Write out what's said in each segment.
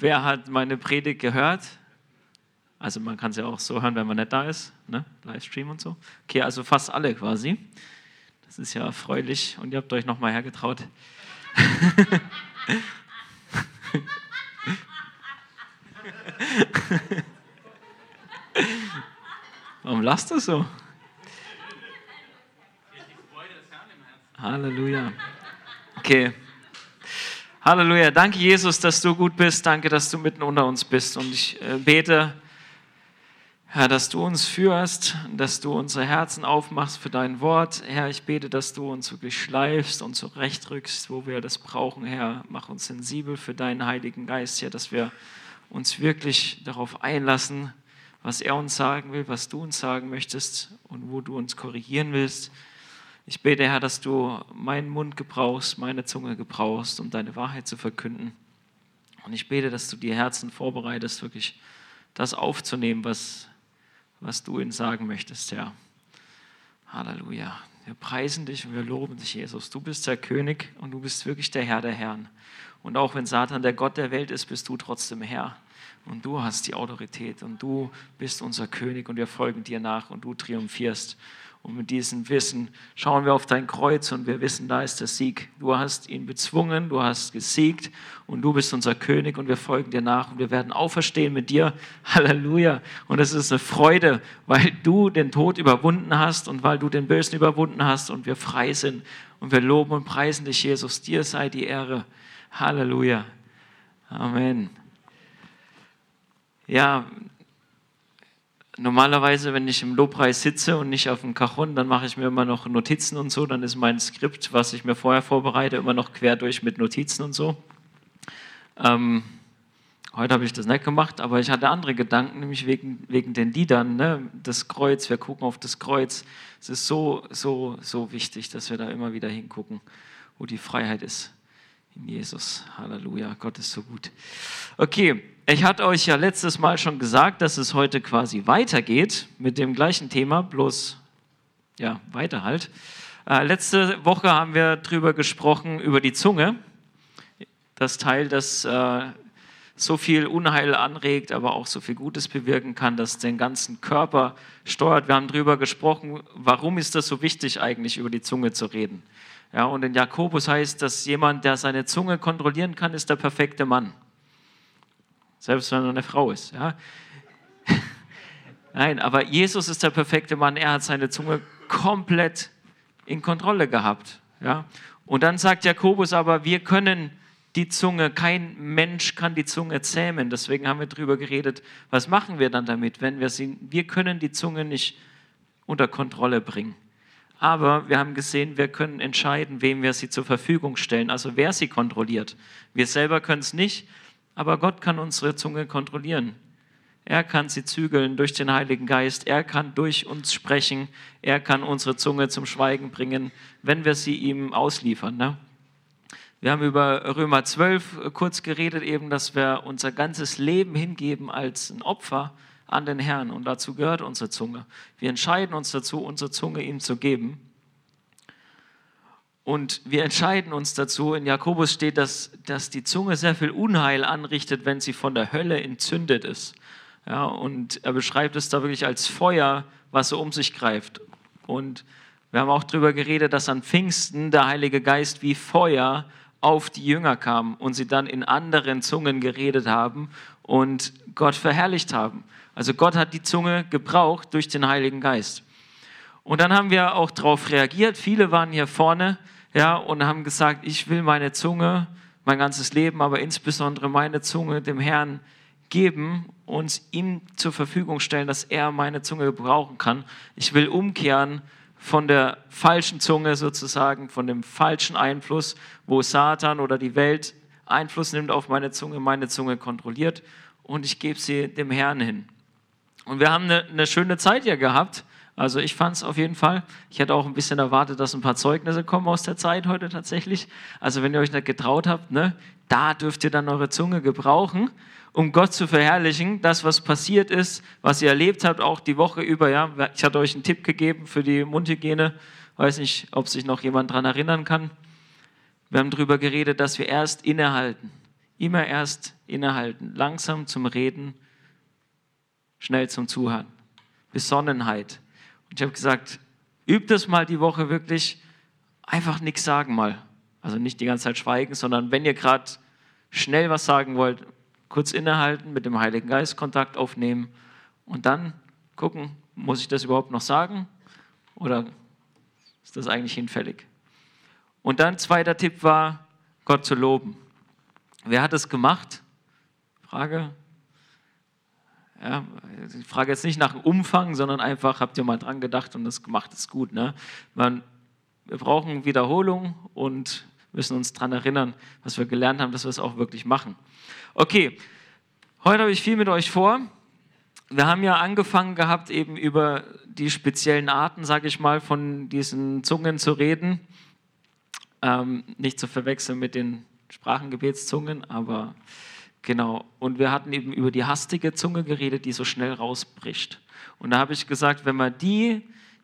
wer hat meine Predigt gehört? Also man kann es ja auch so hören, wenn man nicht da ist, ne? Livestream und so. Okay, also fast alle quasi. Das ist ja erfreulich und ihr habt euch nochmal hergetraut. Warum lasst du so? Halleluja. Okay. Halleluja. Danke, Jesus, dass du gut bist. Danke, dass du mitten unter uns bist. Und ich äh, bete, Herr, dass du uns führst, dass du unsere Herzen aufmachst für dein Wort. Herr, ich bete, dass du uns wirklich schleifst und zurechtrückst, wo wir das brauchen. Herr, mach uns sensibel für deinen Heiligen Geist, Herr, dass wir uns wirklich darauf einlassen, was er uns sagen will, was du uns sagen möchtest und wo du uns korrigieren willst. Ich bete, Herr, dass du meinen Mund gebrauchst, meine Zunge gebrauchst, um deine Wahrheit zu verkünden. Und ich bete, dass du die Herzen vorbereitest, wirklich das aufzunehmen, was, was du ihnen sagen möchtest, Herr. Halleluja. Wir preisen dich und wir loben dich, Jesus. Du bist der König und du bist wirklich der Herr der Herren. Und auch wenn Satan der Gott der Welt ist, bist du trotzdem Herr. Und du hast die Autorität und du bist unser König und wir folgen dir nach und du triumphierst. Und mit diesem Wissen schauen wir auf dein Kreuz und wir wissen, da ist der Sieg. Du hast ihn bezwungen, du hast gesiegt und du bist unser König und wir folgen dir nach und wir werden auferstehen mit dir. Halleluja. Und es ist eine Freude, weil du den Tod überwunden hast und weil du den Bösen überwunden hast und wir frei sind. Und wir loben und preisen dich, Jesus. Dir sei die Ehre. Halleluja. Amen. Ja, normalerweise, wenn ich im Lobpreis sitze und nicht auf dem Cajon, dann mache ich mir immer noch Notizen und so. Dann ist mein Skript, was ich mir vorher vorbereite, immer noch quer durch mit Notizen und so. Ähm, heute habe ich das nicht gemacht, aber ich hatte andere Gedanken, nämlich wegen, wegen den Liedern. Ne? Das Kreuz, wir gucken auf das Kreuz. Es ist so, so, so wichtig, dass wir da immer wieder hingucken, wo die Freiheit ist. In Jesus. Halleluja. Gott ist so gut. Okay, ich hatte euch ja letztes Mal schon gesagt, dass es heute quasi weitergeht mit dem gleichen Thema, bloß ja, weiter halt. Äh, letzte Woche haben wir darüber gesprochen, über die Zunge. Das Teil, das äh, so viel Unheil anregt, aber auch so viel Gutes bewirken kann, das den ganzen Körper steuert. Wir haben darüber gesprochen, warum ist das so wichtig eigentlich, über die Zunge zu reden. Ja, und in Jakobus heißt, dass jemand, der seine Zunge kontrollieren kann, ist der perfekte Mann. Selbst wenn er eine Frau ist. Ja. Nein, aber Jesus ist der perfekte Mann. Er hat seine Zunge komplett in Kontrolle gehabt. Ja. Und dann sagt Jakobus aber, wir können die Zunge, kein Mensch kann die Zunge zähmen. Deswegen haben wir darüber geredet, was machen wir dann damit, wenn wir sie, wir können die Zunge nicht unter Kontrolle bringen. Aber wir haben gesehen, wir können entscheiden, wem wir sie zur Verfügung stellen, also wer sie kontrolliert. Wir selber können es nicht, aber Gott kann unsere Zunge kontrollieren. Er kann sie zügeln durch den Heiligen Geist. Er kann durch uns sprechen. Er kann unsere Zunge zum Schweigen bringen, wenn wir sie ihm ausliefern. Ne? Wir haben über Römer 12 kurz geredet, eben, dass wir unser ganzes Leben hingeben als ein Opfer an den Herrn. Und dazu gehört unsere Zunge. Wir entscheiden uns dazu, unsere Zunge ihm zu geben. Und wir entscheiden uns dazu, in Jakobus steht, dass, dass die Zunge sehr viel Unheil anrichtet, wenn sie von der Hölle entzündet ist. Ja, und er beschreibt es da wirklich als Feuer, was so um sich greift. Und wir haben auch darüber geredet, dass an Pfingsten der Heilige Geist wie Feuer auf die Jünger kam und sie dann in anderen Zungen geredet haben und Gott verherrlicht haben. Also Gott hat die Zunge gebraucht durch den Heiligen Geist. Und dann haben wir auch darauf reagiert. Viele waren hier vorne ja, und haben gesagt, ich will meine Zunge, mein ganzes Leben, aber insbesondere meine Zunge dem Herrn geben und ihm zur Verfügung stellen, dass er meine Zunge gebrauchen kann. Ich will umkehren von der falschen Zunge sozusagen, von dem falschen Einfluss, wo Satan oder die Welt Einfluss nimmt auf meine Zunge, meine Zunge kontrolliert und ich gebe sie dem Herrn hin. Und wir haben eine, eine schöne Zeit hier gehabt. Also ich fand es auf jeden Fall. Ich hätte auch ein bisschen erwartet, dass ein paar Zeugnisse kommen aus der Zeit heute tatsächlich. Also wenn ihr euch nicht getraut habt, ne, da dürft ihr dann eure Zunge gebrauchen, um Gott zu verherrlichen. Das, was passiert ist, was ihr erlebt habt, auch die Woche über. Ja, ich hatte euch einen Tipp gegeben für die Mundhygiene. Weiß nicht, ob sich noch jemand daran erinnern kann. Wir haben darüber geredet, dass wir erst innehalten, Immer erst innehalten, langsam zum Reden, schnell zum Zuhören. Besonnenheit. Und ich habe gesagt, übt das mal die Woche wirklich, einfach nichts sagen mal. Also nicht die ganze Zeit schweigen, sondern wenn ihr gerade schnell was sagen wollt, kurz innehalten, mit dem Heiligen Geist Kontakt aufnehmen und dann gucken, muss ich das überhaupt noch sagen oder ist das eigentlich hinfällig? Und dann zweiter Tipp war, Gott zu loben. Wer hat es gemacht? Frage. Ja, ich frage jetzt nicht nach dem Umfang, sondern einfach, habt ihr mal dran gedacht und das gemacht ist gut. Ne? Man, wir brauchen Wiederholung und müssen uns daran erinnern, was wir gelernt haben, dass wir es auch wirklich machen. Okay, heute habe ich viel mit euch vor. Wir haben ja angefangen gehabt, eben über die speziellen Arten, sage ich mal, von diesen Zungen zu reden. Ähm, nicht zu verwechseln mit den Sprachengebetszungen, aber genau. Und wir hatten eben über die hastige Zunge geredet, die so schnell rausbricht. Und da habe ich gesagt, wenn man die,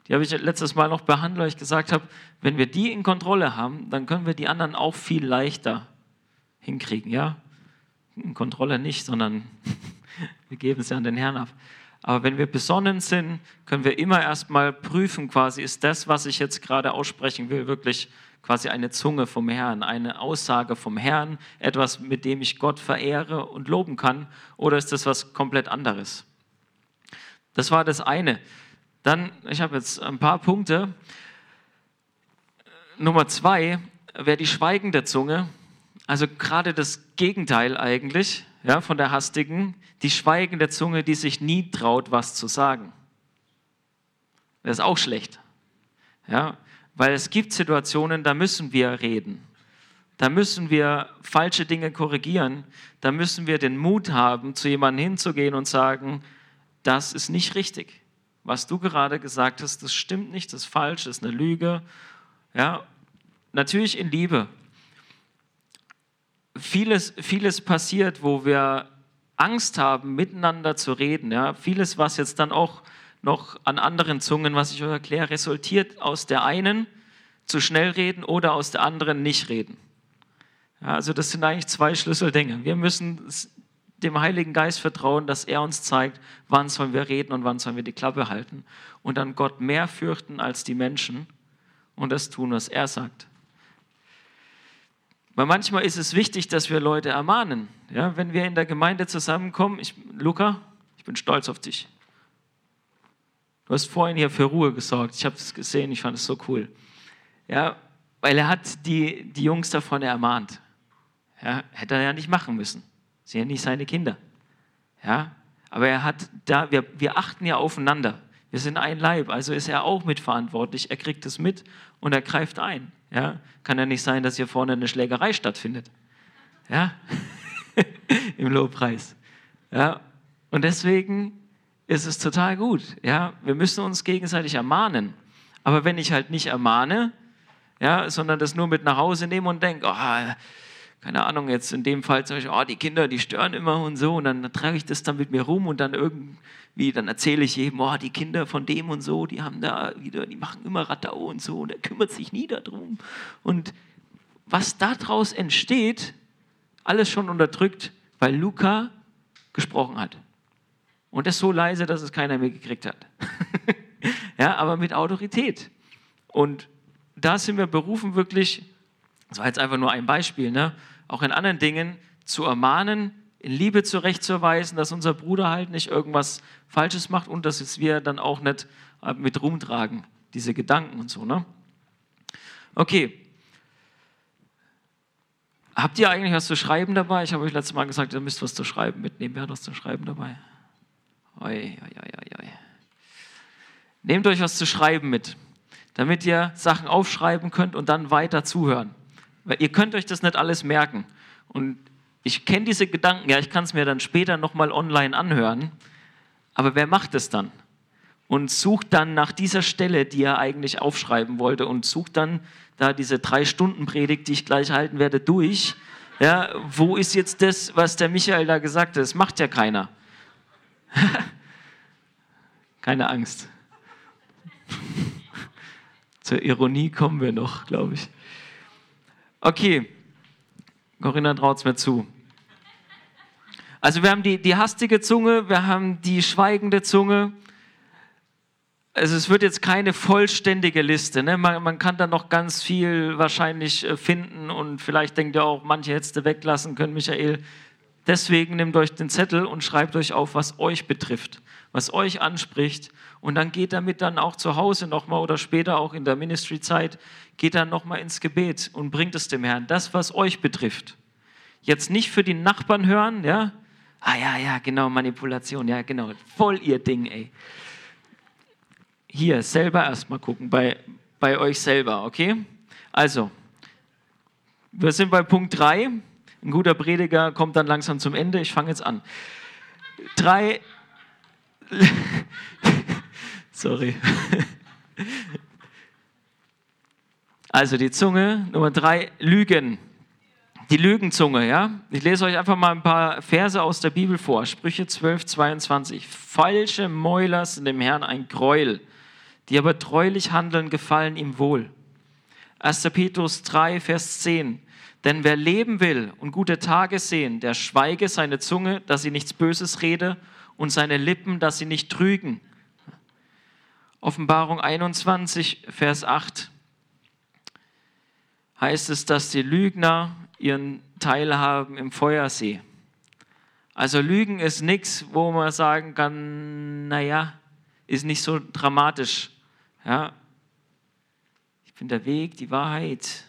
die habe ich letztes Mal noch behandelt, weil ich gesagt habe, wenn wir die in Kontrolle haben, dann können wir die anderen auch viel leichter hinkriegen, ja? In Kontrolle nicht, sondern wir geben ja an den Herrn ab. Aber wenn wir besonnen sind, können wir immer erstmal prüfen, quasi, ist das, was ich jetzt gerade aussprechen will, wirklich quasi eine Zunge vom Herrn, eine Aussage vom Herrn, etwas, mit dem ich Gott verehre und loben kann, oder ist das was komplett anderes? Das war das eine. Dann, ich habe jetzt ein paar Punkte. Nummer zwei wäre die schweigende Zunge. Also gerade das Gegenteil eigentlich ja, von der hastigen, die schweigende Zunge, die sich nie traut, was zu sagen. Das ist auch schlecht. Ja, weil es gibt Situationen, da müssen wir reden. Da müssen wir falsche Dinge korrigieren. Da müssen wir den Mut haben, zu jemandem hinzugehen und sagen, das ist nicht richtig. Was du gerade gesagt hast, das stimmt nicht, das ist falsch, das ist eine Lüge. Ja, natürlich in Liebe. Vieles, vieles passiert, wo wir Angst haben, miteinander zu reden. Ja, vieles, was jetzt dann auch noch an anderen Zungen, was ich euch erkläre, resultiert aus der einen zu schnell reden oder aus der anderen nicht reden. Ja, also das sind eigentlich zwei Schlüsseldinge. Wir müssen dem Heiligen Geist vertrauen, dass er uns zeigt, wann sollen wir reden und wann sollen wir die Klappe halten. Und dann Gott mehr fürchten als die Menschen und das tun, was er sagt. Weil manchmal ist es wichtig, dass wir Leute ermahnen. Ja, wenn wir in der Gemeinde zusammenkommen, ich, Luca, ich bin stolz auf dich. Du hast vorhin hier für Ruhe gesorgt. Ich habe es gesehen, ich fand es so cool. Ja, weil er hat die, die Jungs davon ermahnt. Ja, hätte er ja nicht machen müssen. Sie sind ja nicht seine Kinder. Ja, aber er hat da, wir, wir achten ja aufeinander. Wir sind ein Leib, also ist er auch mitverantwortlich. Er kriegt es mit und er greift ein. Ja, kann ja nicht sein, dass hier vorne eine Schlägerei stattfindet. Ja, im Lobpreis. Ja, und deswegen ist es total gut. Ja, wir müssen uns gegenseitig ermahnen. Aber wenn ich halt nicht ermahne, ja, sondern das nur mit nach Hause nehme und denke, oh, keine Ahnung, jetzt in dem Fall zum Beispiel, oh, die Kinder, die stören immer und so, und dann trage ich das dann mit mir rum und dann irgendwie, dann erzähle ich jedem, oh, die Kinder von dem und so, die haben da wieder, die machen immer Radau und so, und er kümmert sich nie darum. Und was daraus entsteht, alles schon unterdrückt, weil Luca gesprochen hat. Und das so leise, dass es keiner mehr gekriegt hat. ja, aber mit Autorität. Und da sind wir berufen, wirklich, das war jetzt einfach nur ein Beispiel, ne, auch in anderen Dingen zu ermahnen, in Liebe zurechtzuweisen, dass unser Bruder halt nicht irgendwas Falsches macht und dass wir dann auch nicht äh, mit rumtragen, diese Gedanken und so. Ne? Okay. Habt ihr eigentlich was zu schreiben dabei? Ich habe euch letztes Mal gesagt, ihr müsst was zu schreiben mitnehmen. Wer hat was zu schreiben dabei? Oi, oi, oi, oi. Nehmt euch was zu schreiben mit, damit ihr Sachen aufschreiben könnt und dann weiter zuhören. Weil ihr könnt euch das nicht alles merken. Und ich kenne diese Gedanken, ja, ich kann es mir dann später nochmal online anhören. Aber wer macht es dann? Und sucht dann nach dieser Stelle, die er eigentlich aufschreiben wollte, und sucht dann da diese drei Stunden Predigt, die ich gleich halten werde, durch. Ja, wo ist jetzt das, was der Michael da gesagt hat? Das macht ja keiner. Keine Angst. Zur Ironie kommen wir noch, glaube ich. Okay, Corinna traut es mir zu. Also wir haben die, die hastige Zunge, wir haben die schweigende Zunge. Also es wird jetzt keine vollständige Liste. Ne? Man, man, kann da noch ganz viel wahrscheinlich äh, finden und vielleicht denkt ihr auch, manche hättest du weglassen können, Michael. Deswegen nehmt euch den Zettel und schreibt euch auf, was euch betrifft, was euch anspricht. Und dann geht damit dann auch zu Hause nochmal oder später auch in der Ministry-Zeit, geht dann nochmal ins Gebet und bringt es dem Herrn. Das, was euch betrifft. Jetzt nicht für die Nachbarn hören, ja? Ah ja, ja, genau, Manipulation, ja, genau. Voll ihr Ding, ey. Hier, selber erstmal gucken, bei, bei euch selber, okay? Also, wir sind bei Punkt 3. Ein guter Prediger kommt dann langsam zum Ende. Ich fange jetzt an. Drei. Sorry. Also die Zunge, Nummer drei, Lügen. Die Lügenzunge, ja. Ich lese euch einfach mal ein paar Verse aus der Bibel vor. Sprüche 12, 22. Falsche Mäuler sind dem Herrn ein Gräuel, die aber treulich handeln, gefallen ihm wohl. 1. Petrus 3, Vers 10. Denn wer leben will und gute Tage sehen, der schweige seine Zunge, dass sie nichts Böses rede, und seine Lippen, dass sie nicht trügen. Offenbarung 21, Vers 8 heißt es, dass die Lügner ihren Teil haben im Feuersee. Also Lügen ist nichts, wo man sagen kann, naja, ist nicht so dramatisch. Ja? Ich bin der Weg, die Wahrheit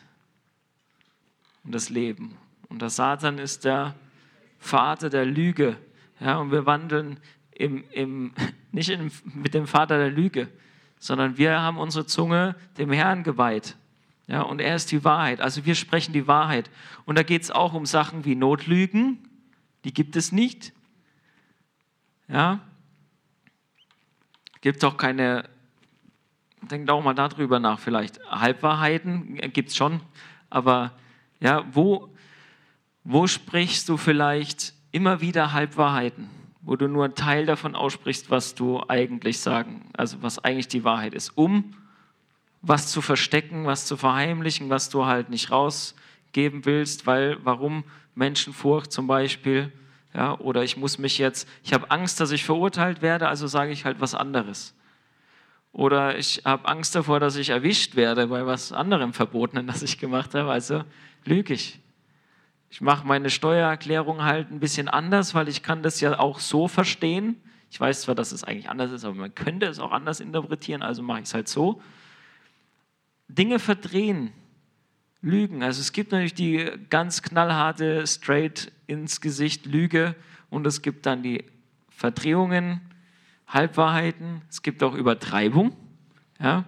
und das Leben. Und der Satan ist der Vater der Lüge. Ja, und wir wandeln im, im, nicht im, mit dem Vater der Lüge, sondern wir haben unsere Zunge dem Herrn geweiht. Ja, und er ist die Wahrheit. Also wir sprechen die Wahrheit. Und da geht es auch um Sachen wie Notlügen, die gibt es nicht. Ja, gibt auch keine, denkt auch mal darüber nach, vielleicht Halbwahrheiten gibt es schon, aber ja, wo, wo sprichst du vielleicht immer wieder Halbwahrheiten, wo du nur einen Teil davon aussprichst, was du eigentlich sagen, also was eigentlich die Wahrheit ist, um was zu verstecken, was zu verheimlichen, was du halt nicht rausgeben willst, weil warum Menschenfurcht zum Beispiel, ja, oder ich muss mich jetzt, ich habe Angst, dass ich verurteilt werde, also sage ich halt was anderes. Oder ich habe Angst davor, dass ich erwischt werde bei was anderem Verbotenen, das ich gemacht habe, also lüge ich. Ich mache meine Steuererklärung halt ein bisschen anders, weil ich kann das ja auch so verstehen. Ich weiß zwar, dass es eigentlich anders ist, aber man könnte es auch anders interpretieren, also mache ich es halt so. Dinge verdrehen, lügen. Also es gibt natürlich die ganz knallharte, straight ins Gesicht Lüge und es gibt dann die Verdrehungen, Halbwahrheiten, es gibt auch Übertreibung. Ja?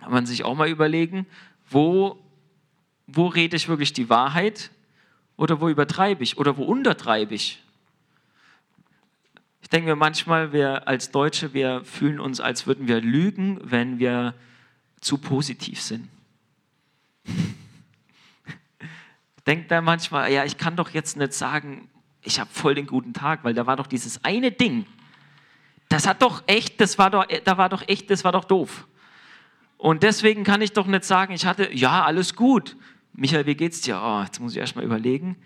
Kann man sich auch mal überlegen, wo, wo rede ich wirklich die Wahrheit oder wo übertreibe ich oder wo untertreibe ich. Ich denke mir manchmal, wir als Deutsche, wir fühlen uns, als würden wir lügen, wenn wir zu positiv sind. Denkt da manchmal, ja, ich kann doch jetzt nicht sagen, ich habe voll den guten Tag, weil da war doch dieses eine Ding. Das hat doch echt, das war doch, da war doch echt, das war doch doof. Und deswegen kann ich doch nicht sagen, ich hatte, ja, alles gut. Michael, wie geht's dir? Oh, jetzt muss ich erst mal überlegen.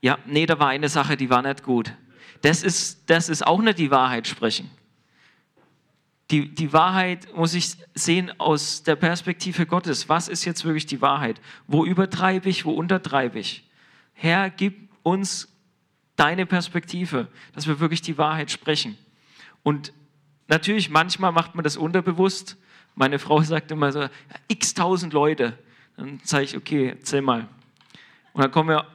Ja, nee, da war eine Sache, die war nicht gut. Das ist, das ist auch nicht die Wahrheit sprechen. Die, die Wahrheit muss ich sehen aus der Perspektive Gottes. Was ist jetzt wirklich die Wahrheit? Wo übertreibe ich, wo untertreibe ich? Herr, gib uns deine Perspektive, dass wir wirklich die Wahrheit sprechen. Und natürlich, manchmal macht man das unterbewusst. Meine Frau sagt immer so, x tausend Leute. Dann sage ich, okay, zähl mal. Und dann kommen wir,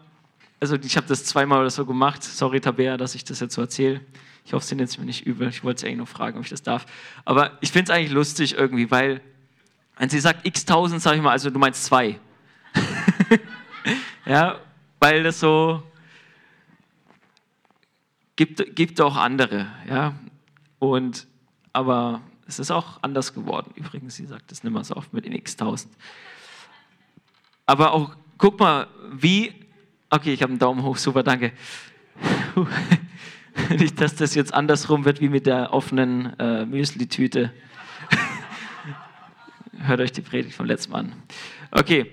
also ich habe das zweimal oder so gemacht. Sorry, Tabea, dass ich das jetzt so erzähle. Ich hoffe, Sie nehmen es mir nicht übel. Ich wollte es eigentlich noch fragen, ob ich das darf. Aber ich finde es eigentlich lustig irgendwie, weil, wenn sie sagt x tausend, sage ich mal, also du meinst zwei. ja, weil das so gibt, gibt auch andere, ja. Und, aber es ist auch anders geworden. Übrigens, sie sagt das nicht mehr so oft mit den x tausend. Aber auch, guck mal, wie, okay, ich habe einen Daumen hoch, super, danke. Nicht, dass das jetzt andersrum wird wie mit der offenen äh, Müsli-Tüte. Hört euch die Predigt vom letzten Mal an. Okay.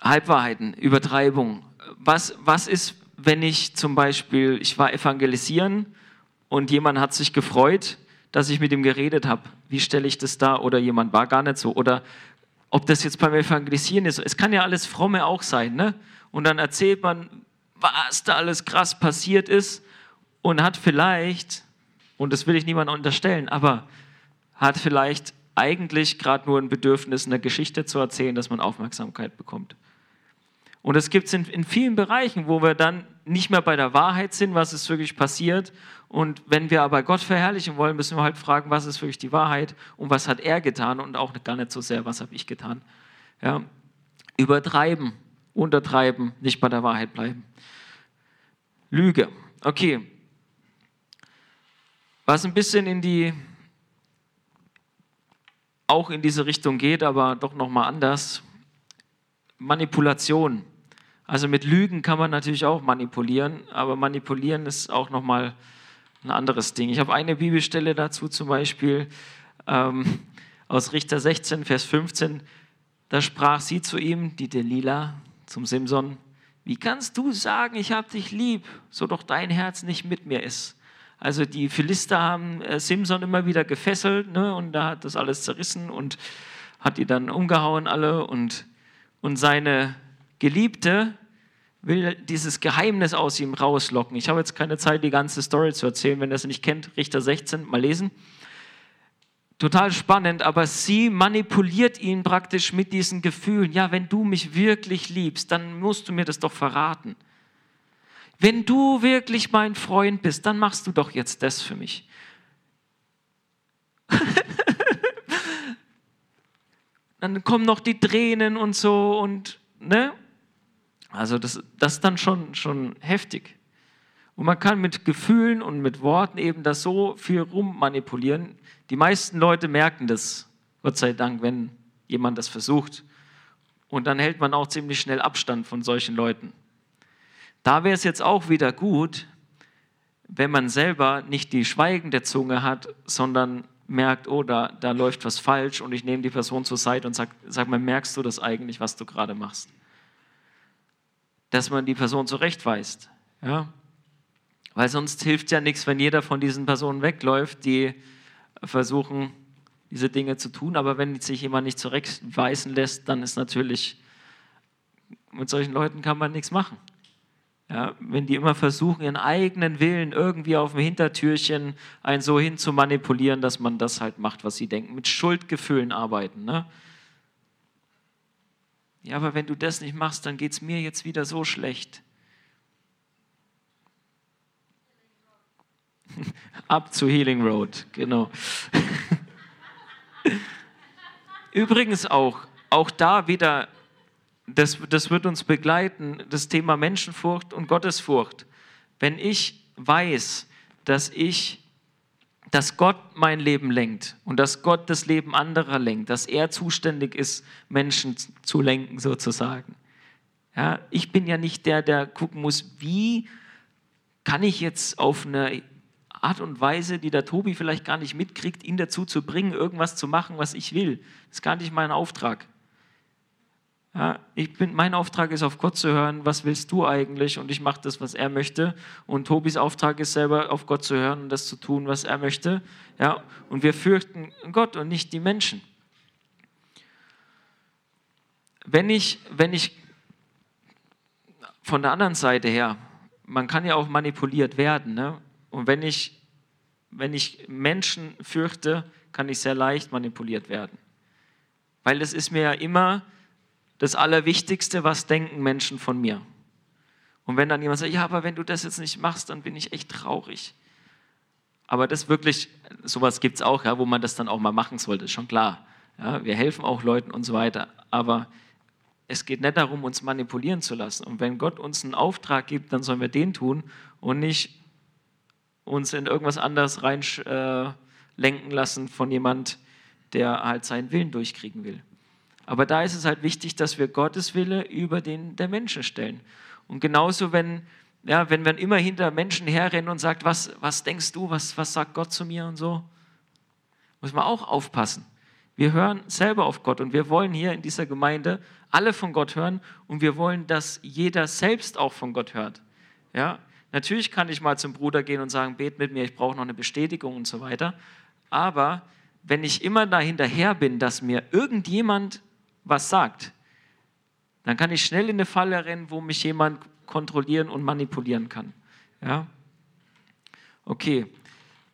Halbwahrheiten, Übertreibung. was, was ist, wenn ich zum Beispiel, ich war evangelisieren und jemand hat sich gefreut, dass ich mit ihm geredet habe. Wie stelle ich das dar? Oder jemand war gar nicht so. Oder ob das jetzt beim Evangelisieren ist. Es kann ja alles fromme auch sein. Ne? Und dann erzählt man, was da alles krass passiert ist und hat vielleicht, und das will ich niemandem unterstellen, aber hat vielleicht eigentlich gerade nur ein Bedürfnis, eine Geschichte zu erzählen, dass man Aufmerksamkeit bekommt. Und das gibt es in, in vielen Bereichen, wo wir dann nicht mehr bei der Wahrheit sind, was ist wirklich passiert. Und wenn wir aber Gott verherrlichen wollen, müssen wir halt fragen, was ist wirklich die Wahrheit und was hat er getan und auch gar nicht so sehr, was habe ich getan. Ja. Übertreiben, untertreiben, nicht bei der Wahrheit bleiben. Lüge. Okay. Was ein bisschen in die auch in diese Richtung geht, aber doch noch mal anders. Manipulation. Also mit Lügen kann man natürlich auch manipulieren, aber manipulieren ist auch noch mal ein anderes Ding. Ich habe eine Bibelstelle dazu zum Beispiel ähm, aus Richter 16, Vers 15. Da sprach sie zu ihm, die Delila, zum Simson, wie kannst du sagen, ich habe dich lieb, so doch dein Herz nicht mit mir ist? Also die Philister haben äh, Simson immer wieder gefesselt ne, und da hat das alles zerrissen und hat die dann umgehauen alle und, und seine Geliebte will dieses Geheimnis aus ihm rauslocken. Ich habe jetzt keine Zeit, die ganze Story zu erzählen. Wenn ihr es nicht kennt, Richter 16, mal lesen. Total spannend, aber sie manipuliert ihn praktisch mit diesen Gefühlen. Ja, wenn du mich wirklich liebst, dann musst du mir das doch verraten. Wenn du wirklich mein Freund bist, dann machst du doch jetzt das für mich. dann kommen noch die Tränen und so und, ne? Also das, das ist dann schon, schon heftig. Und man kann mit Gefühlen und mit Worten eben das so viel rummanipulieren. Die meisten Leute merken das, Gott sei Dank, wenn jemand das versucht. Und dann hält man auch ziemlich schnell Abstand von solchen Leuten. Da wäre es jetzt auch wieder gut, wenn man selber nicht die schweigende Zunge hat, sondern merkt, oh, da, da läuft was falsch und ich nehme die Person zur Seite und sage, sag mal, merkst du das eigentlich, was du gerade machst? Dass man die Person zurechtweist. Ja? Weil sonst hilft ja nichts, wenn jeder von diesen Personen wegläuft, die versuchen, diese Dinge zu tun. Aber wenn sich jemand nicht zurechtweisen lässt, dann ist natürlich, mit solchen Leuten kann man nichts machen. Ja, wenn die immer versuchen, ihren eigenen Willen irgendwie auf dem Hintertürchen einen so hin zu manipulieren, dass man das halt macht, was sie denken, mit Schuldgefühlen arbeiten. Ne? Ja, aber wenn du das nicht machst, dann geht es mir jetzt wieder so schlecht. Up zu Healing Road, genau. Übrigens auch, auch da wieder das, das wird uns begleiten, das Thema Menschenfurcht und Gottesfurcht. Wenn ich weiß, dass ich, dass Gott mein Leben lenkt und dass Gott das Leben anderer lenkt, dass er zuständig ist, Menschen zu lenken sozusagen. Ja, ich bin ja nicht der, der gucken muss, wie kann ich jetzt auf eine Art und Weise, die der Tobi vielleicht gar nicht mitkriegt, ihn dazu zu bringen, irgendwas zu machen, was ich will. Das ist gar nicht mein Auftrag. Ja, ich bin, mein Auftrag ist, auf Gott zu hören, was willst du eigentlich? Und ich mache das, was er möchte. Und Tobis Auftrag ist selber, auf Gott zu hören und das zu tun, was er möchte. Ja, und wir fürchten Gott und nicht die Menschen. Wenn ich, wenn ich von der anderen Seite her, man kann ja auch manipuliert werden. Ne? Und wenn ich, wenn ich Menschen fürchte, kann ich sehr leicht manipuliert werden. Weil es ist mir ja immer das Allerwichtigste, was denken Menschen von mir. Und wenn dann jemand sagt, ja, aber wenn du das jetzt nicht machst, dann bin ich echt traurig. Aber das wirklich, sowas gibt es auch, ja, wo man das dann auch mal machen sollte, ist schon klar. Ja, wir helfen auch Leuten und so weiter. Aber es geht nicht darum, uns manipulieren zu lassen. Und wenn Gott uns einen Auftrag gibt, dann sollen wir den tun und nicht uns in irgendwas anderes reinlenken äh, lassen von jemand, der halt seinen Willen durchkriegen will. Aber da ist es halt wichtig, dass wir Gottes Wille über den der Menschen stellen. Und genauso, wenn, ja, wenn man immer hinter Menschen herrennen und sagt, was, was denkst du, was, was sagt Gott zu mir und so, muss man auch aufpassen. Wir hören selber auf Gott und wir wollen hier in dieser Gemeinde alle von Gott hören und wir wollen, dass jeder selbst auch von Gott hört. Ja, natürlich kann ich mal zum Bruder gehen und sagen, bet mit mir, ich brauche noch eine Bestätigung und so weiter. Aber wenn ich immer da hinterher bin, dass mir irgendjemand was sagt, dann kann ich schnell in eine Falle rennen, wo mich jemand kontrollieren und manipulieren kann. Ja? Okay,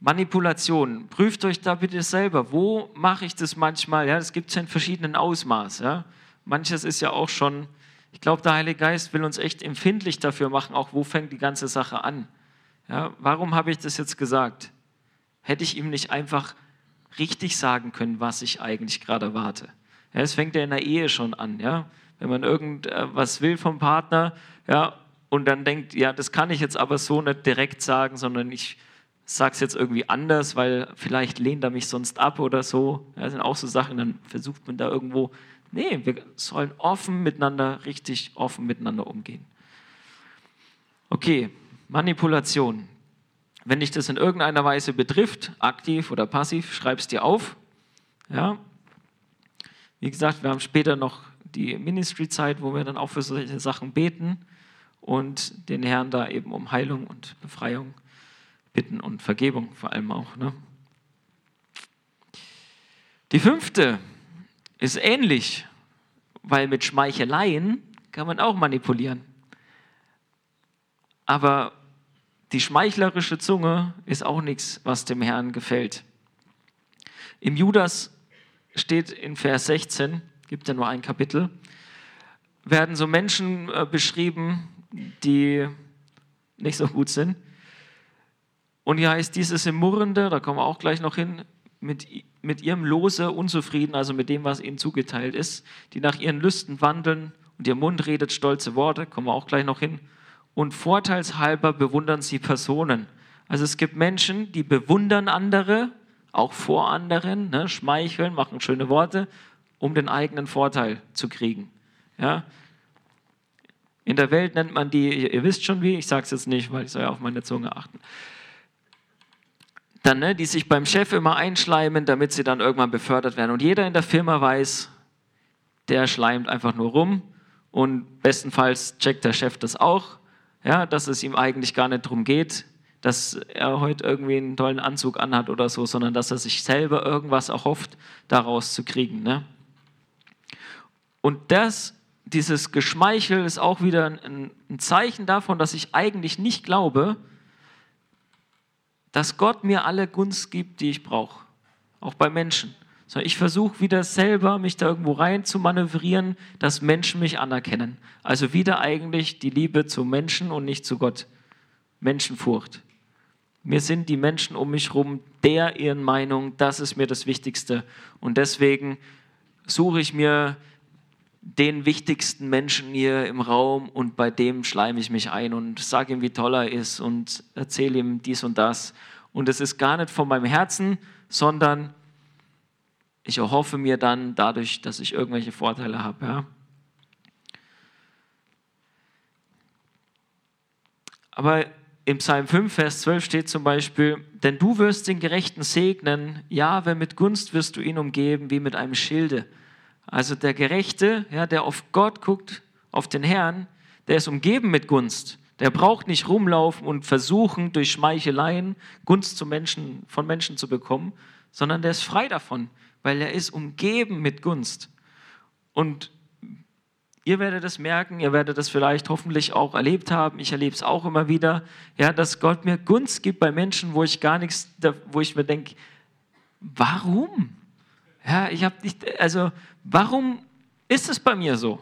Manipulation. Prüft euch da bitte selber, wo mache ich das manchmal? Ja, das gibt es ja in verschiedenen Ausmaß. Ja? Manches ist ja auch schon, ich glaube, der Heilige Geist will uns echt empfindlich dafür machen, auch wo fängt die ganze Sache an. Ja? Warum habe ich das jetzt gesagt? Hätte ich ihm nicht einfach richtig sagen können, was ich eigentlich gerade erwarte? Es fängt ja in der Ehe schon an. Ja? Wenn man irgendwas will vom Partner ja, und dann denkt, ja, das kann ich jetzt aber so nicht direkt sagen, sondern ich sage es jetzt irgendwie anders, weil vielleicht lehnt er mich sonst ab oder so. Ja, das sind auch so Sachen, dann versucht man da irgendwo, nee, wir sollen offen miteinander, richtig offen miteinander umgehen. Okay, Manipulation. Wenn dich das in irgendeiner Weise betrifft, aktiv oder passiv, schreib es dir auf. Ja. Wie gesagt, wir haben später noch die Ministry-Zeit, wo wir dann auch für solche Sachen beten und den Herrn da eben um Heilung und Befreiung bitten und Vergebung vor allem auch. Ne? Die fünfte ist ähnlich, weil mit Schmeicheleien kann man auch manipulieren. Aber die schmeichlerische Zunge ist auch nichts, was dem Herrn gefällt. Im Judas steht in Vers 16, gibt ja nur ein Kapitel, werden so Menschen äh, beschrieben, die nicht so gut sind. Und hier heißt dieses im Murrende, da kommen wir auch gleich noch hin, mit, mit ihrem Lose unzufrieden, also mit dem, was ihnen zugeteilt ist, die nach ihren Lüsten wandeln und ihr Mund redet stolze Worte, kommen wir auch gleich noch hin. Und vorteilshalber bewundern sie Personen. Also es gibt Menschen, die bewundern andere, auch vor anderen, ne, schmeicheln, machen schöne Worte, um den eigenen Vorteil zu kriegen. Ja? In der Welt nennt man die, ihr wisst schon wie, ich sage es jetzt nicht, weil ich soll ja auf meine Zunge achten dann, ne, die sich beim Chef immer einschleimen, damit sie dann irgendwann befördert werden. Und jeder in der Firma weiß, der schleimt einfach nur rum und bestenfalls checkt der Chef das auch, ja, dass es ihm eigentlich gar nicht darum geht, dass er heute irgendwie einen tollen Anzug anhat oder so, sondern dass er sich selber irgendwas erhofft, daraus zu kriegen. Ne? Und das, dieses Geschmeichel ist auch wieder ein, ein Zeichen davon, dass ich eigentlich nicht glaube, dass Gott mir alle Gunst gibt, die ich brauche, auch bei Menschen. So, ich versuche wieder selber, mich da irgendwo rein zu manövrieren, dass Menschen mich anerkennen. Also wieder eigentlich die Liebe zu Menschen und nicht zu Gott. Menschenfurcht. Mir sind die Menschen um mich herum der ihren Meinung, das ist mir das Wichtigste. Und deswegen suche ich mir den wichtigsten Menschen hier im Raum und bei dem schleime ich mich ein und sage ihm, wie toll er ist und erzähle ihm dies und das. Und es ist gar nicht von meinem Herzen, sondern ich erhoffe mir dann dadurch, dass ich irgendwelche Vorteile habe. Ja. Aber im Psalm 5, Vers 12 steht zum Beispiel, denn du wirst den Gerechten segnen, ja, wenn mit Gunst wirst du ihn umgeben, wie mit einem Schilde. Also der Gerechte, ja, der auf Gott guckt, auf den Herrn, der ist umgeben mit Gunst. Der braucht nicht rumlaufen und versuchen, durch Schmeicheleien Gunst Menschen, von Menschen zu bekommen, sondern der ist frei davon, weil er ist umgeben mit Gunst. Und ihr werdet es merken, ihr werdet es vielleicht hoffentlich auch erlebt haben, ich erlebe es auch immer wieder, ja, dass Gott mir Gunst gibt bei Menschen, wo ich gar nichts, wo ich mir denke, warum? Ja, ich habe nicht, also warum ist es bei mir so?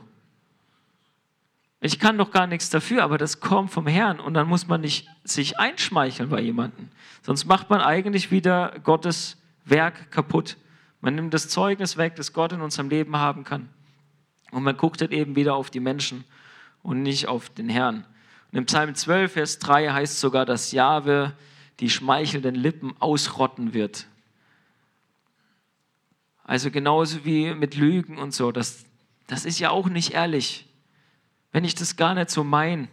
Ich kann doch gar nichts dafür, aber das kommt vom Herrn und dann muss man nicht sich einschmeicheln bei jemandem. Sonst macht man eigentlich wieder Gottes Werk kaputt. Man nimmt das Zeugnis weg, das Gott in unserem Leben haben kann. Und man guckt dann eben wieder auf die Menschen und nicht auf den Herrn. Und im Psalm 12, Vers 3 heißt sogar, dass Jahwe die schmeichelnden Lippen ausrotten wird. Also genauso wie mit Lügen und so. Das, das ist ja auch nicht ehrlich. Wenn ich das gar nicht so mein.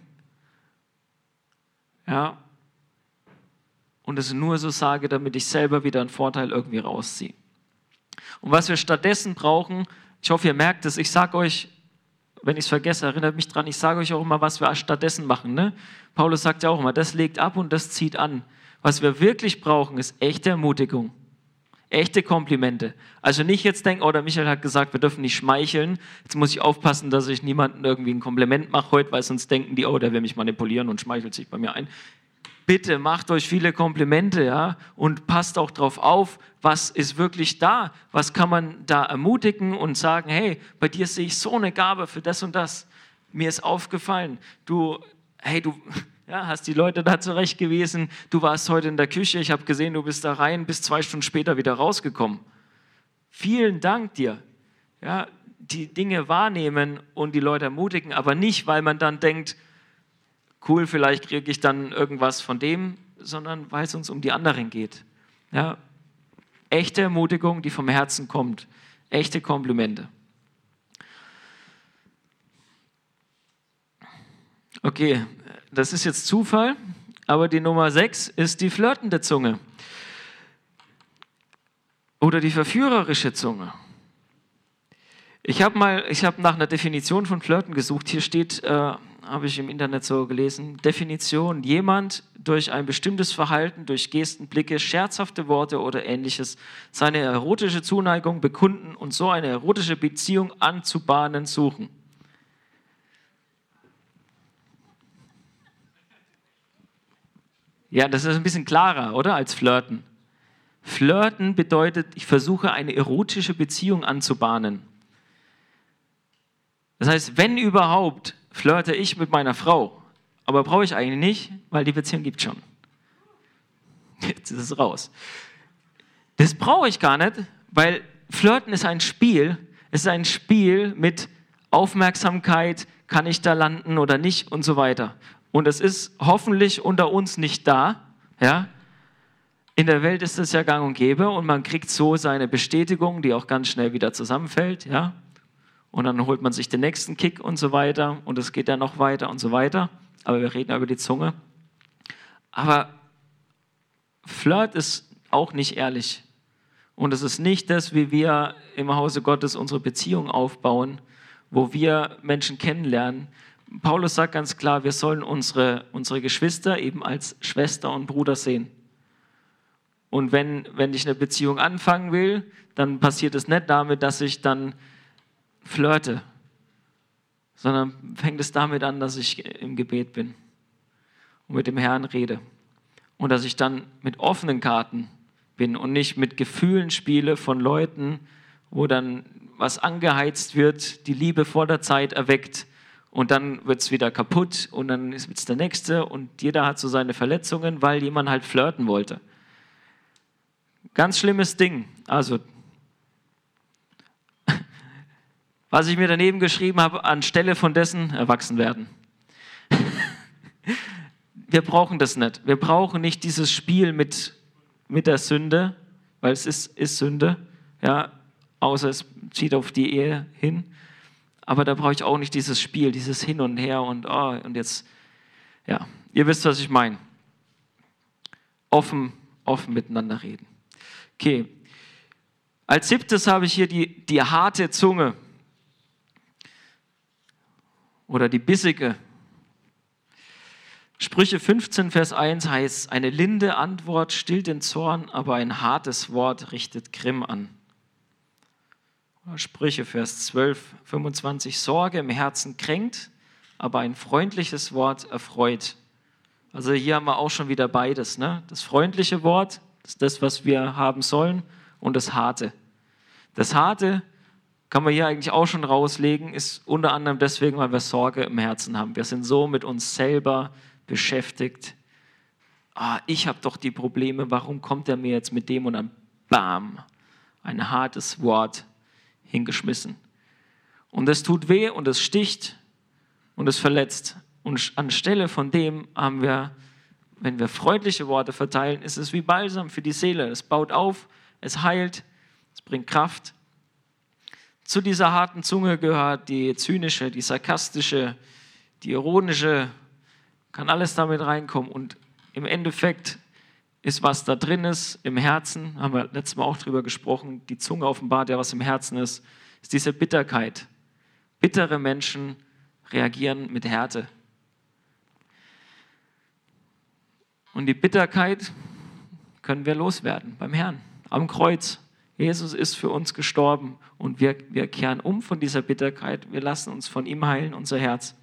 Ja. Und es nur so sage, damit ich selber wieder einen Vorteil irgendwie rausziehe. Und was wir stattdessen brauchen, ich hoffe, ihr merkt es, ich sage euch, wenn ich es vergesse, erinnert mich dran, ich sage euch auch immer, was wir stattdessen machen. Ne? Paulus sagt ja auch immer, das legt ab und das zieht an. Was wir wirklich brauchen, ist echte Ermutigung. Echte Komplimente. Also nicht jetzt denken, oh, der Michael hat gesagt, wir dürfen nicht schmeicheln. Jetzt muss ich aufpassen, dass ich niemandem irgendwie ein Kompliment mache heute, weil sonst denken die, oh, der will mich manipulieren und schmeichelt sich bei mir ein. Bitte macht euch viele Komplimente, ja, und passt auch drauf auf, was ist wirklich da? Was kann man da ermutigen und sagen, hey, bei dir sehe ich so eine Gabe für das und das. Mir ist aufgefallen, du, hey, du, ja, hast die Leute da zurechtgewiesen. Du warst heute in der Küche, ich habe gesehen, du bist da rein, bis zwei Stunden später wieder rausgekommen. Vielen Dank dir. Ja, die Dinge wahrnehmen und die Leute ermutigen, aber nicht, weil man dann denkt, cool, vielleicht kriege ich dann irgendwas von dem, sondern weil es uns um die anderen geht. Ja, echte Ermutigung, die vom Herzen kommt, echte Komplimente. Okay, das ist jetzt Zufall, aber die Nummer 6 ist die flirtende Zunge oder die verführerische Zunge. Ich habe mal, nach einer Definition von Flirten gesucht. Hier steht, äh, habe ich im Internet so gelesen, Definition: Jemand durch ein bestimmtes Verhalten, durch Gesten, Blicke, scherzhafte Worte oder ähnliches seine erotische Zuneigung bekunden und so eine erotische Beziehung anzubahnen suchen. Ja, das ist ein bisschen klarer, oder? Als Flirten. Flirten bedeutet, ich versuche eine erotische Beziehung anzubahnen. Das heißt, wenn überhaupt, flirte ich mit meiner Frau. Aber brauche ich eigentlich nicht, weil die Beziehung gibt schon. Jetzt ist es raus. Das brauche ich gar nicht, weil Flirten ist ein Spiel. Es ist ein Spiel mit Aufmerksamkeit, kann ich da landen oder nicht und so weiter und es ist hoffentlich unter uns nicht da, ja. In der Welt ist es ja gang und gäbe und man kriegt so seine Bestätigung, die auch ganz schnell wieder zusammenfällt, ja. Und dann holt man sich den nächsten Kick und so weiter und es geht dann noch weiter und so weiter. Aber wir reden über die Zunge. Aber Flirt ist auch nicht ehrlich. Und es ist nicht das, wie wir im Hause Gottes unsere Beziehung aufbauen, wo wir Menschen kennenlernen, Paulus sagt ganz klar, wir sollen unsere, unsere Geschwister eben als Schwester und Bruder sehen. Und wenn, wenn ich eine Beziehung anfangen will, dann passiert es nicht damit, dass ich dann flirte, sondern fängt es damit an, dass ich im Gebet bin und mit dem Herrn rede. Und dass ich dann mit offenen Karten bin und nicht mit Gefühlen spiele von Leuten, wo dann was angeheizt wird, die Liebe vor der Zeit erweckt und dann wird es wieder kaputt und dann ist es der nächste und jeder hat so seine Verletzungen, weil jemand halt flirten wollte. Ganz schlimmes Ding. Also, was ich mir daneben geschrieben habe, anstelle von dessen erwachsen werden. Wir brauchen das nicht. Wir brauchen nicht dieses Spiel mit, mit der Sünde, weil es ist, ist Sünde, ja, außer es zieht auf die Ehe hin. Aber da brauche ich auch nicht dieses Spiel, dieses Hin und Her und, oh, und jetzt, ja, ihr wisst, was ich meine. Offen, offen miteinander reden. Okay. Als siebtes habe ich hier die, die harte Zunge oder die bissige. Sprüche 15, Vers 1 heißt, eine linde Antwort stillt den Zorn, aber ein hartes Wort richtet Grimm an. Sprüche, Vers 12, 25. Sorge im Herzen kränkt, aber ein freundliches Wort erfreut. Also hier haben wir auch schon wieder beides. Ne? Das freundliche Wort ist das, was wir haben sollen, und das harte. Das harte kann man hier eigentlich auch schon rauslegen, ist unter anderem deswegen, weil wir Sorge im Herzen haben. Wir sind so mit uns selber beschäftigt. Ah, ich habe doch die Probleme, warum kommt er mir jetzt mit dem und dann bam, ein hartes Wort hingeschmissen. Und es tut weh und es sticht und es verletzt. Und anstelle von dem haben wir, wenn wir freundliche Worte verteilen, ist es wie Balsam für die Seele. Es baut auf, es heilt, es bringt Kraft. Zu dieser harten Zunge gehört die zynische, die sarkastische, die ironische, kann alles damit reinkommen. Und im Endeffekt ist, was da drin ist im Herzen, haben wir letztes Mal auch drüber gesprochen, die Zunge offenbart ja, was im Herzen ist, ist diese Bitterkeit. Bittere Menschen reagieren mit Härte. Und die Bitterkeit können wir loswerden beim Herrn, am Kreuz. Jesus ist für uns gestorben und wir, wir kehren um von dieser Bitterkeit. Wir lassen uns von ihm heilen, unser Herz.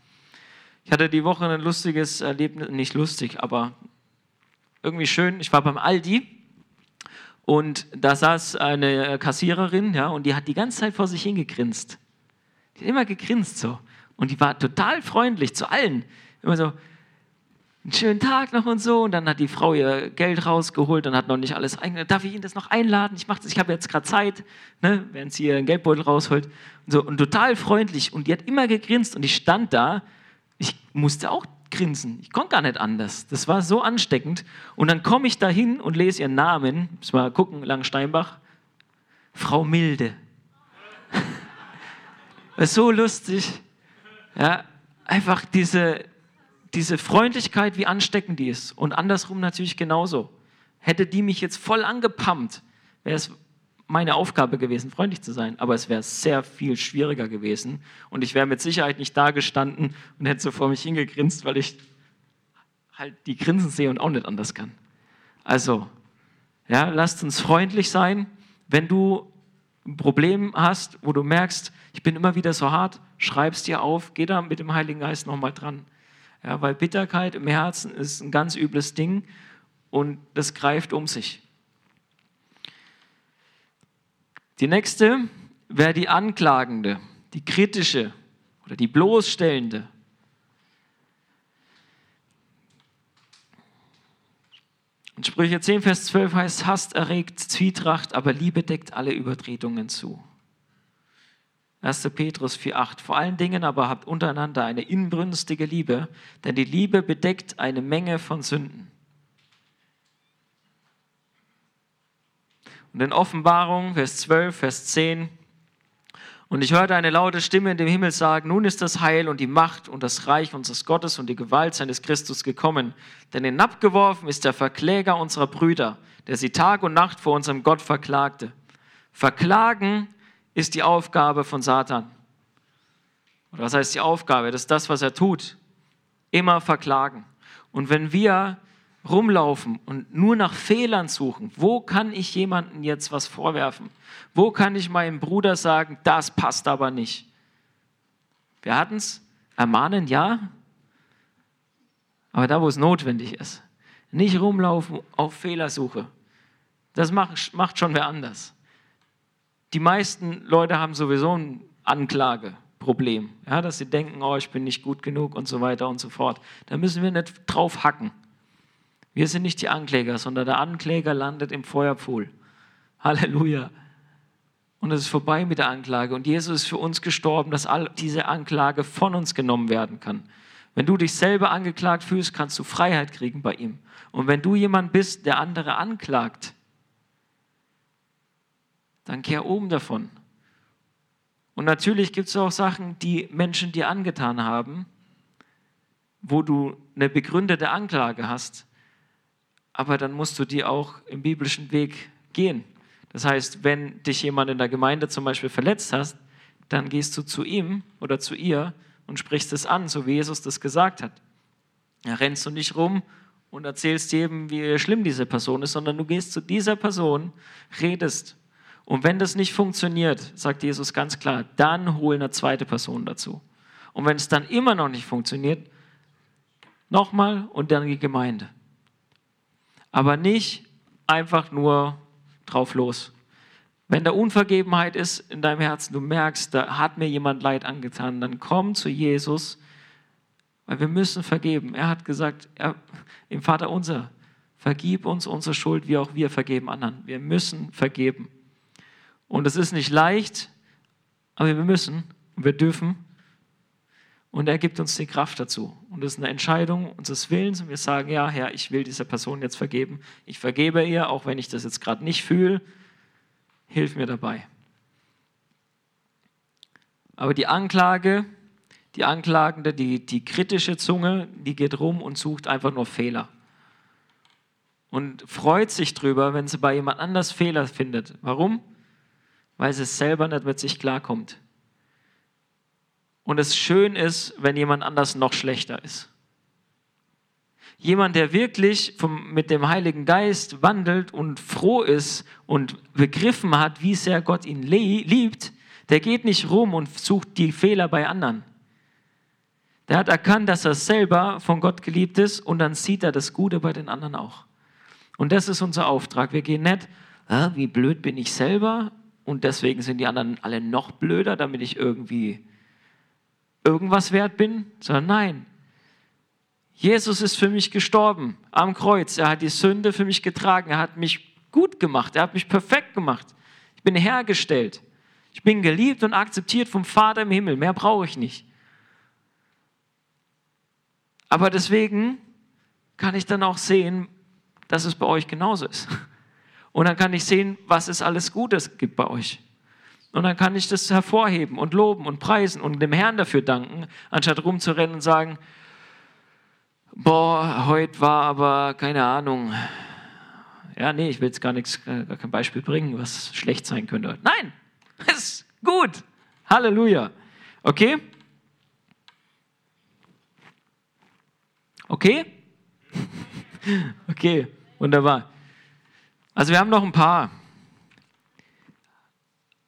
Ich hatte die Woche ein lustiges Erlebnis, nicht lustig, aber irgendwie schön. Ich war beim Aldi und da saß eine Kassiererin, ja, und die hat die ganze Zeit vor sich hingegrinst. Die hat immer gegrinst so. Und die war total freundlich zu allen. Immer so, einen schönen Tag noch und so. Und dann hat die Frau ihr Geld rausgeholt und hat noch nicht alles eingeladen. Darf ich Ihnen das noch einladen? Ich ich habe jetzt gerade Zeit, ne? während sie ihren Geldbeutel rausholt. Und, so, und total freundlich. Und die hat immer gegrinst und ich stand da. Ich musste auch grinsen. Ich konnte gar nicht anders. Das war so ansteckend. Und dann komme ich da hin und lese ihren Namen. Muss mal gucken, Langsteinbach. Frau Milde. so lustig. Ja, einfach diese, diese Freundlichkeit, wie ansteckend die ist. Und andersrum natürlich genauso. Hätte die mich jetzt voll angepumpt, wäre es meine Aufgabe gewesen, freundlich zu sein. Aber es wäre sehr viel schwieriger gewesen. Und ich wäre mit Sicherheit nicht da gestanden und hätte so vor mich hingegrinst, weil ich halt die Grinsen sehe und auch nicht anders kann. Also, ja, lasst uns freundlich sein. Wenn du ein Problem hast, wo du merkst, ich bin immer wieder so hart, schreib es dir auf, geh da mit dem Heiligen Geist nochmal dran. Ja, weil Bitterkeit im Herzen ist ein ganz übles Ding und das greift um sich. Die nächste wäre die anklagende, die kritische oder die bloßstellende. In Sprüche 10, Vers 12 heißt, Hass erregt Zwietracht, aber Liebe deckt alle Übertretungen zu. 1. Petrus 4,8. Vor allen Dingen aber habt untereinander eine inbrünstige Liebe, denn die Liebe bedeckt eine Menge von Sünden. Und in Offenbarung, Vers 12, Vers 10, und ich hörte eine laute Stimme in dem Himmel sagen, nun ist das Heil und die Macht und das Reich unseres Gottes und die Gewalt seines Christus gekommen. Denn hinabgeworfen ist der Verkläger unserer Brüder, der sie Tag und Nacht vor unserem Gott verklagte. Verklagen ist die Aufgabe von Satan. Oder was heißt die Aufgabe? Das ist das, was er tut. Immer verklagen. Und wenn wir rumlaufen und nur nach Fehlern suchen, wo kann ich jemandem jetzt was vorwerfen? Wo kann ich meinem Bruder sagen, das passt aber nicht? Wir hatten es, ermahnen, ja, aber da, wo es notwendig ist. Nicht rumlaufen auf Fehlersuche. Das macht, macht schon wer anders die meisten Leute haben sowieso ein Anklageproblem, ja, dass sie denken, oh, ich bin nicht gut genug und so weiter und so fort. Da müssen wir nicht drauf hacken. Wir sind nicht die Ankläger, sondern der Ankläger landet im Feuerpfuhl. Halleluja. Und es ist vorbei mit der Anklage. Und Jesus ist für uns gestorben, dass all diese Anklage von uns genommen werden kann. Wenn du dich selber angeklagt fühlst, kannst du Freiheit kriegen bei ihm. Und wenn du jemand bist, der andere anklagt, dann kehr um davon. Und natürlich gibt es auch Sachen, die Menschen dir angetan haben, wo du eine begründete Anklage hast, aber dann musst du die auch im biblischen Weg gehen. Das heißt, wenn dich jemand in der Gemeinde zum Beispiel verletzt hast, dann gehst du zu ihm oder zu ihr und sprichst es an, so wie Jesus das gesagt hat. Da rennst du nicht rum und erzählst jedem, wie schlimm diese Person ist, sondern du gehst zu dieser Person, redest und wenn das nicht funktioniert, sagt Jesus ganz klar, dann hol eine zweite Person dazu. Und wenn es dann immer noch nicht funktioniert, nochmal und dann die Gemeinde. Aber nicht einfach nur drauf los. Wenn da Unvergebenheit ist in deinem Herzen, du merkst, da hat mir jemand Leid angetan, dann komm zu Jesus, weil wir müssen vergeben. Er hat gesagt, er, im Vater unser, vergib uns unsere Schuld, wie auch wir vergeben anderen. Wir müssen vergeben. Und es ist nicht leicht, aber wir müssen und wir dürfen. Und er gibt uns die Kraft dazu. Und das ist eine Entscheidung unseres Willens. Und wir sagen, ja, Herr, ich will dieser Person jetzt vergeben. Ich vergebe ihr, auch wenn ich das jetzt gerade nicht fühle. Hilf mir dabei. Aber die Anklage, die Anklagende, die, die kritische Zunge, die geht rum und sucht einfach nur Fehler. und freut sich drüber, wenn sie bei jemand anders Fehler findet. Warum? Weil sie selber nicht mit sich klarkommt. Und es schön ist, wenn jemand anders noch schlechter ist. Jemand, der wirklich vom, mit dem Heiligen Geist wandelt und froh ist und begriffen hat, wie sehr Gott ihn liebt, der geht nicht rum und sucht die Fehler bei anderen. Der hat erkannt, dass er selber von Gott geliebt ist und dann sieht er das Gute bei den anderen auch. Und das ist unser Auftrag. Wir gehen nicht, ah, wie blöd bin ich selber und deswegen sind die anderen alle noch blöder, damit ich irgendwie irgendwas wert bin, sondern nein, Jesus ist für mich gestorben am Kreuz. Er hat die Sünde für mich getragen. Er hat mich gut gemacht. Er hat mich perfekt gemacht. Ich bin hergestellt. Ich bin geliebt und akzeptiert vom Vater im Himmel. Mehr brauche ich nicht. Aber deswegen kann ich dann auch sehen, dass es bei euch genauso ist. Und dann kann ich sehen, was es alles Gutes gibt bei euch. Und dann kann ich das hervorheben und loben und preisen und dem Herrn dafür danken, anstatt rumzurennen und sagen, boah, heute war aber keine Ahnung. Ja, nee, ich will jetzt gar nichts, gar kein Beispiel bringen, was schlecht sein könnte. Nein, es ist gut. Halleluja. Okay? Okay? Okay, wunderbar. Also wir haben noch ein paar.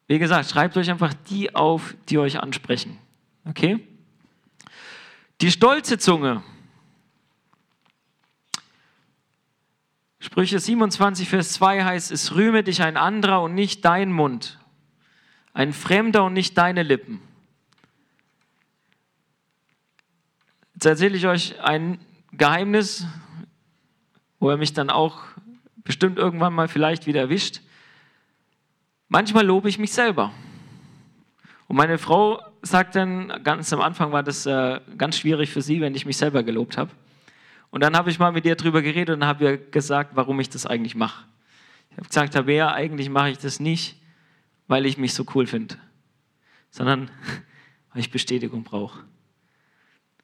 Wie gesagt, schreibt euch einfach die auf, die euch ansprechen. Okay? Die stolze Zunge Sprüche 27, Vers 2 heißt, es rühme dich ein anderer und nicht dein Mund, ein Fremder und nicht deine Lippen. Jetzt erzähle ich euch ein Geheimnis, wo er mich dann auch bestimmt irgendwann mal vielleicht wieder erwischt. Manchmal lobe ich mich selber. Und meine Frau sagt dann, ganz am Anfang war das äh, ganz schwierig für sie, wenn ich mich selber gelobt habe. Und dann habe ich mal mit ihr drüber geredet und habe ihr gesagt, warum ich das eigentlich mache. Ich habe gesagt, Tabea, eigentlich mache ich das nicht, weil ich mich so cool finde, sondern weil ich Bestätigung brauche.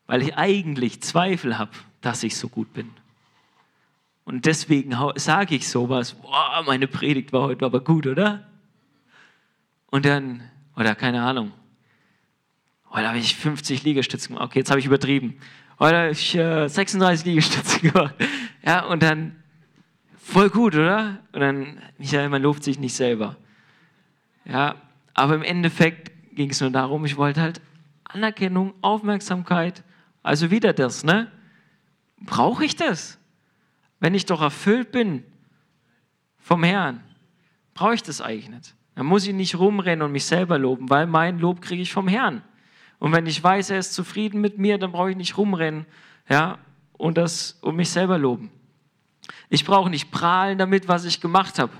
Weil ich eigentlich Zweifel habe, dass ich so gut bin. Und deswegen sage ich sowas, boah, meine Predigt war heute aber gut, oder? Und dann, oder keine Ahnung, heute habe ich 50 Liegestützen gemacht. Okay, jetzt habe ich übertrieben. Heute ich äh, 36 Liegestütze gemacht. Ja, und dann voll gut, oder? Und dann, Michael, man lobt sich nicht selber. Ja, aber im Endeffekt ging es nur darum, ich wollte halt Anerkennung, Aufmerksamkeit, also wieder das, ne? Brauche ich das? Wenn ich doch erfüllt bin vom Herrn, brauche ich das eigentlich nicht. Dann muss ich nicht rumrennen und mich selber loben, weil mein Lob kriege ich vom Herrn. Und wenn ich weiß, er ist zufrieden mit mir, dann brauche ich nicht rumrennen, ja, und das und mich selber loben. Ich brauche nicht prahlen damit, was ich gemacht habe.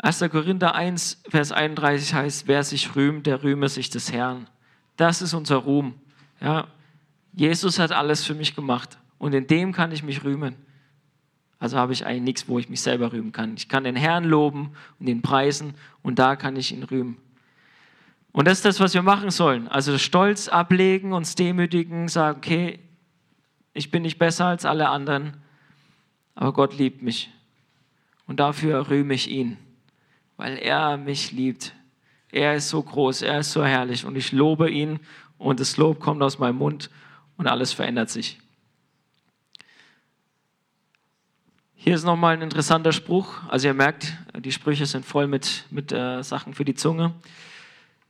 Erster Korinther 1, Vers 31 heißt, wer sich rühmt, der rühme sich des Herrn. Das ist unser Ruhm. Ja, Jesus hat alles für mich gemacht und in dem kann ich mich rühmen. Also habe ich eigentlich nichts, wo ich mich selber rühmen kann. Ich kann den Herrn loben und ihn preisen und da kann ich ihn rühmen. Und das ist das, was wir machen sollen. Also Stolz ablegen, uns demütigen, sagen, okay, ich bin nicht besser als alle anderen, aber Gott liebt mich. Und dafür rühme ich ihn, weil er mich liebt. Er ist so groß, er ist so herrlich und ich lobe ihn und das Lob kommt aus meinem Mund und alles verändert sich. Hier ist nochmal ein interessanter Spruch. Also ihr merkt, die Sprüche sind voll mit, mit äh, Sachen für die Zunge.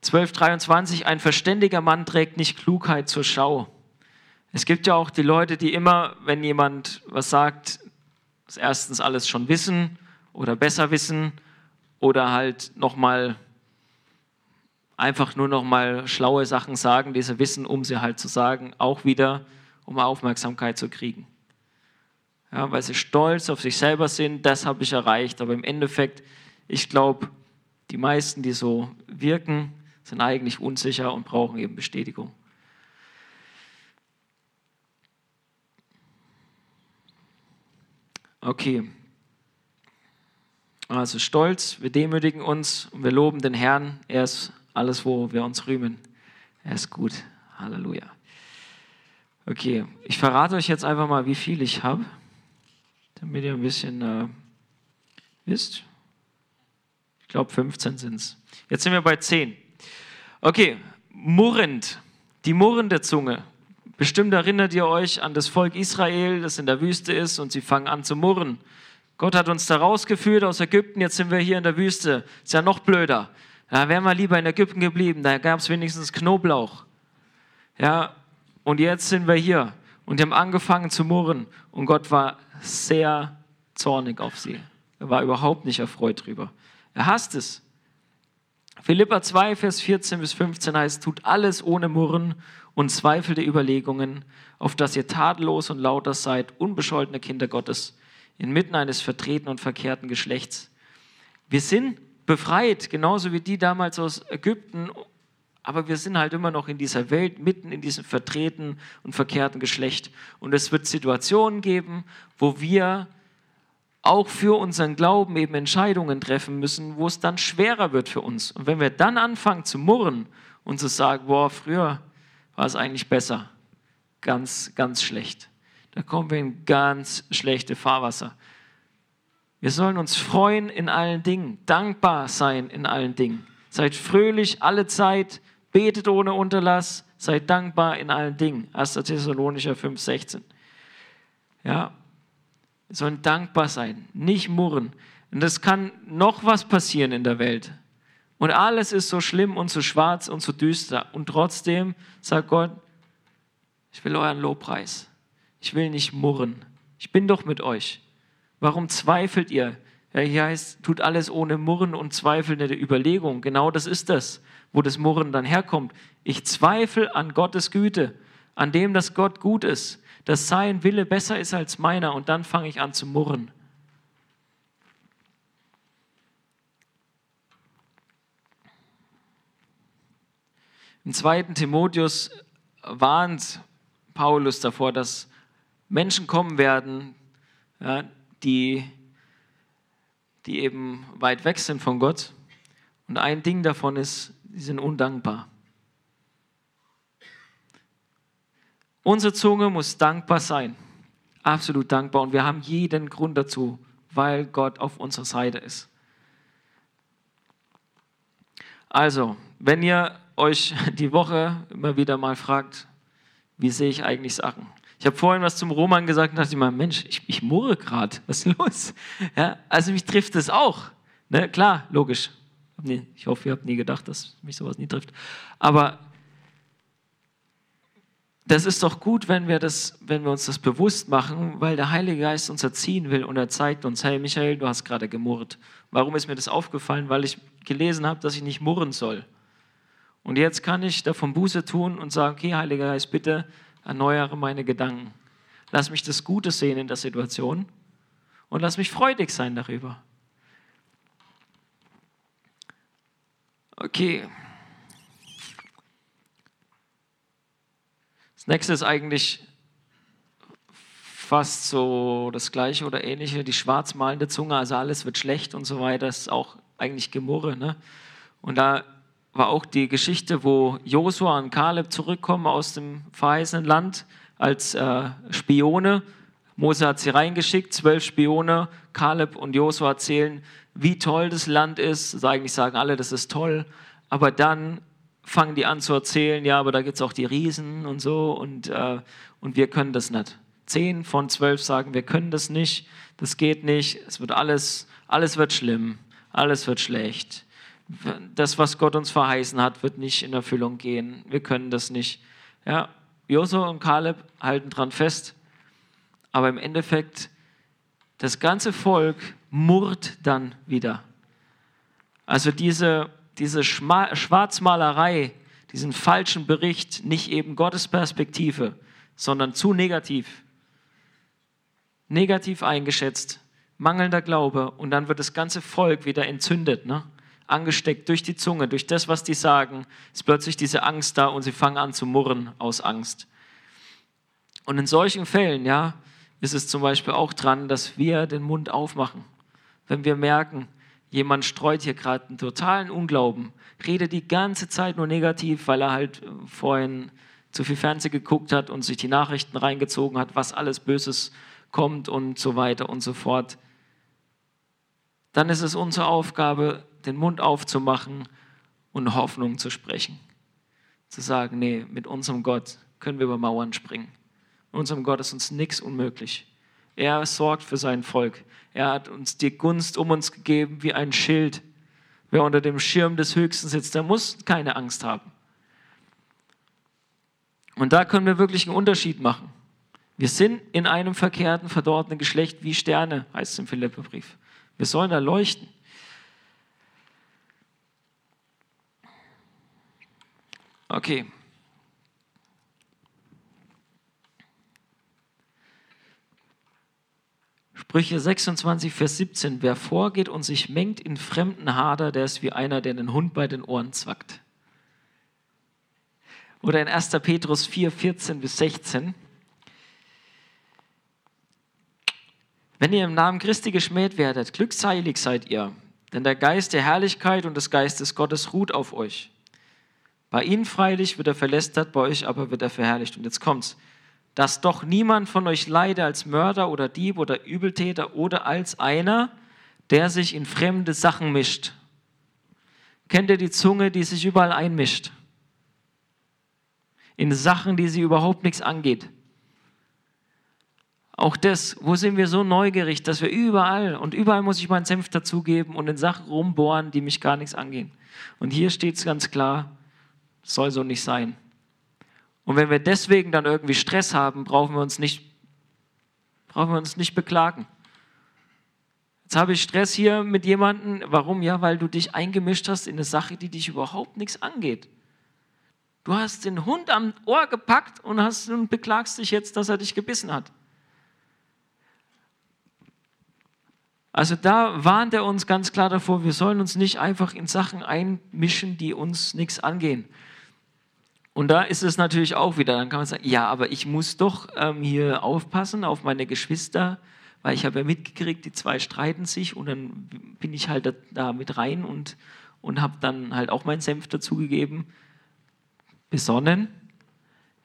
1223, ein verständiger Mann trägt nicht Klugheit zur Schau. Es gibt ja auch die Leute, die immer, wenn jemand was sagt, erstens alles schon wissen oder besser wissen oder halt nochmal einfach nur nochmal schlaue Sachen sagen, die sie wissen, um sie halt zu sagen, auch wieder, um Aufmerksamkeit zu kriegen ja, weil sie stolz auf sich selber sind, das habe ich erreicht. Aber im Endeffekt, ich glaube, die meisten, die so wirken, sind eigentlich unsicher und brauchen eben Bestätigung. Okay. Also stolz, wir demütigen uns und wir loben den Herrn. Er ist alles, wo wir uns rühmen. Er ist gut. Halleluja. Okay, ich verrate euch jetzt einfach mal, wie viel ich habe, damit ihr ein bisschen äh, wisst. Ich glaube, 15 sind es. Jetzt sind wir bei 10. Okay, murrend, die murrende Zunge. Bestimmt erinnert ihr euch an das Volk Israel, das in der Wüste ist und sie fangen an zu murren. Gott hat uns da rausgeführt aus Ägypten, jetzt sind wir hier in der Wüste. Ist ja noch blöder. Da wären wir lieber in Ägypten geblieben, da gab es wenigstens Knoblauch. Ja, und jetzt sind wir hier und haben angefangen zu murren und Gott war sehr zornig auf sie. Er war überhaupt nicht erfreut drüber. Er hasst es. Philippa 2, Vers 14 bis 15 heißt, tut alles ohne Murren und Zweifel der Überlegungen, auf dass ihr tadellos und lauter seid, unbescholtene Kinder Gottes, inmitten eines vertretenen und verkehrten Geschlechts. Wir sind befreit, genauso wie die damals aus Ägypten, aber wir sind halt immer noch in dieser Welt, mitten in diesem vertreten und verkehrten Geschlecht. Und es wird Situationen geben, wo wir auch für unseren Glauben eben Entscheidungen treffen müssen, wo es dann schwerer wird für uns. Und wenn wir dann anfangen zu murren und zu sagen, boah, früher war es eigentlich besser, ganz, ganz schlecht, da kommen wir in ganz schlechte Fahrwasser. Wir sollen uns freuen in allen Dingen, dankbar sein in allen Dingen. Seid fröhlich alle Zeit, betet ohne Unterlass, seid dankbar in allen Dingen. 1. Thessalonicher 5, 16. Ja, wir sollen dankbar sein, nicht murren. Und es kann noch was passieren in der Welt. Und alles ist so schlimm und so schwarz und so düster. Und trotzdem sagt Gott, ich will euren Lobpreis. Ich will nicht murren. Ich bin doch mit euch. Warum zweifelt ihr? Ja, hier heißt, tut alles ohne Murren und zweifelnde Überlegung. Genau das ist das, wo das Murren dann herkommt. Ich zweifle an Gottes Güte, an dem, dass Gott gut ist dass sein Wille besser ist als meiner und dann fange ich an zu murren. Im zweiten Timotheus warnt Paulus davor, dass Menschen kommen werden, ja, die, die eben weit weg sind von Gott. Und ein Ding davon ist, sie sind undankbar. Unsere Zunge muss dankbar sein, absolut dankbar. Und wir haben jeden Grund dazu, weil Gott auf unserer Seite ist. Also, wenn ihr euch die Woche immer wieder mal fragt, wie sehe ich eigentlich Sachen? Ich habe vorhin was zum Roman gesagt und dachte mir, Mensch, ich, ich murre gerade, was ist los? Ja, also mich trifft es auch. Ne? Klar, logisch. Ich hoffe, ihr habt nie gedacht, dass mich sowas nie trifft. Aber das ist doch gut, wenn wir, das, wenn wir uns das bewusst machen, weil der Heilige Geist uns erziehen will und er zeigt uns, hey Michael, du hast gerade gemurrt. Warum ist mir das aufgefallen? Weil ich gelesen habe, dass ich nicht murren soll. Und jetzt kann ich davon Buße tun und sagen, okay, Heiliger Geist, bitte erneuere meine Gedanken. Lass mich das Gute sehen in der Situation und lass mich freudig sein darüber. Okay. nächste ist eigentlich fast so das gleiche oder ähnliche, die schwarzmalende Zunge, also alles wird schlecht und so weiter, das ist auch eigentlich Gemurre. Ne? Und da war auch die Geschichte, wo Josua und Kaleb zurückkommen aus dem verheißenen Land als äh, Spione. Mose hat sie reingeschickt, zwölf Spione. Kaleb und Josua erzählen, wie toll das Land ist. Eigentlich sagen alle, das ist toll. Aber dann fangen die an zu erzählen, ja, aber da gibt es auch die Riesen und so und, äh, und wir können das nicht. Zehn von zwölf sagen, wir können das nicht, das geht nicht, es wird alles, alles wird schlimm, alles wird schlecht. Das, was Gott uns verheißen hat, wird nicht in Erfüllung gehen. Wir können das nicht. Ja, Josua und Kaleb halten dran fest, aber im Endeffekt, das ganze Volk murrt dann wieder. Also diese diese Schwarzmalerei, diesen falschen Bericht, nicht eben Gottes Perspektive, sondern zu negativ. Negativ eingeschätzt, mangelnder Glaube und dann wird das ganze Volk wieder entzündet, ne? Angesteckt durch die Zunge, durch das, was die sagen, ist plötzlich diese Angst da und sie fangen an zu murren aus Angst. Und in solchen Fällen, ja, ist es zum Beispiel auch dran, dass wir den Mund aufmachen. Wenn wir merken, Jemand streut hier gerade einen totalen Unglauben, redet die ganze Zeit nur negativ, weil er halt äh, vorhin zu viel Fernsehen geguckt hat und sich die Nachrichten reingezogen hat, was alles Böses kommt und so weiter und so fort, dann ist es unsere Aufgabe, den Mund aufzumachen und Hoffnung zu sprechen. Zu sagen, nee, mit unserem Gott können wir über Mauern springen. Mit unserem Gott ist uns nichts unmöglich. Er sorgt für sein Volk. Er hat uns die Gunst um uns gegeben wie ein Schild. Wer unter dem Schirm des Höchsten sitzt, der muss keine Angst haben. Und da können wir wirklich einen Unterschied machen. Wir sind in einem verkehrten, verdorrten Geschlecht wie Sterne, heißt es im Philipperbrief. Wir sollen da leuchten. Okay. Sprüche 26, Vers 17. Wer vorgeht und sich mengt in fremden Hader, der ist wie einer, der den Hund bei den Ohren zwackt. Oder in 1. Petrus 4, 14 bis 16. Wenn ihr im Namen Christi geschmäht werdet, glückselig seid ihr, denn der Geist der Herrlichkeit und des Geistes Gottes ruht auf euch. Bei ihnen freilich wird er verlästert, bei euch aber wird er verherrlicht. Und jetzt kommt's. Dass doch niemand von euch leide als Mörder oder Dieb oder Übeltäter oder als einer, der sich in fremde Sachen mischt. Kennt ihr die Zunge, die sich überall einmischt? In Sachen, die sie überhaupt nichts angeht. Auch das, wo sind wir so neugierig, dass wir überall und überall muss ich meinen Senf dazugeben und in Sachen rumbohren, die mich gar nichts angehen. Und hier steht es ganz klar, soll so nicht sein. Und wenn wir deswegen dann irgendwie Stress haben, brauchen wir uns nicht, brauchen wir uns nicht beklagen. Jetzt habe ich Stress hier mit jemandem. Warum? Ja, weil du dich eingemischt hast in eine Sache, die dich überhaupt nichts angeht. Du hast den Hund am Ohr gepackt und, hast, und beklagst dich jetzt, dass er dich gebissen hat. Also da warnt er uns ganz klar davor, wir sollen uns nicht einfach in Sachen einmischen, die uns nichts angehen. Und da ist es natürlich auch wieder, dann kann man sagen, ja, aber ich muss doch ähm, hier aufpassen auf meine Geschwister, weil ich habe ja mitgekriegt, die zwei streiten sich und dann bin ich halt da, da mit rein und, und habe dann halt auch meinen Senf dazugegeben. Besonnen,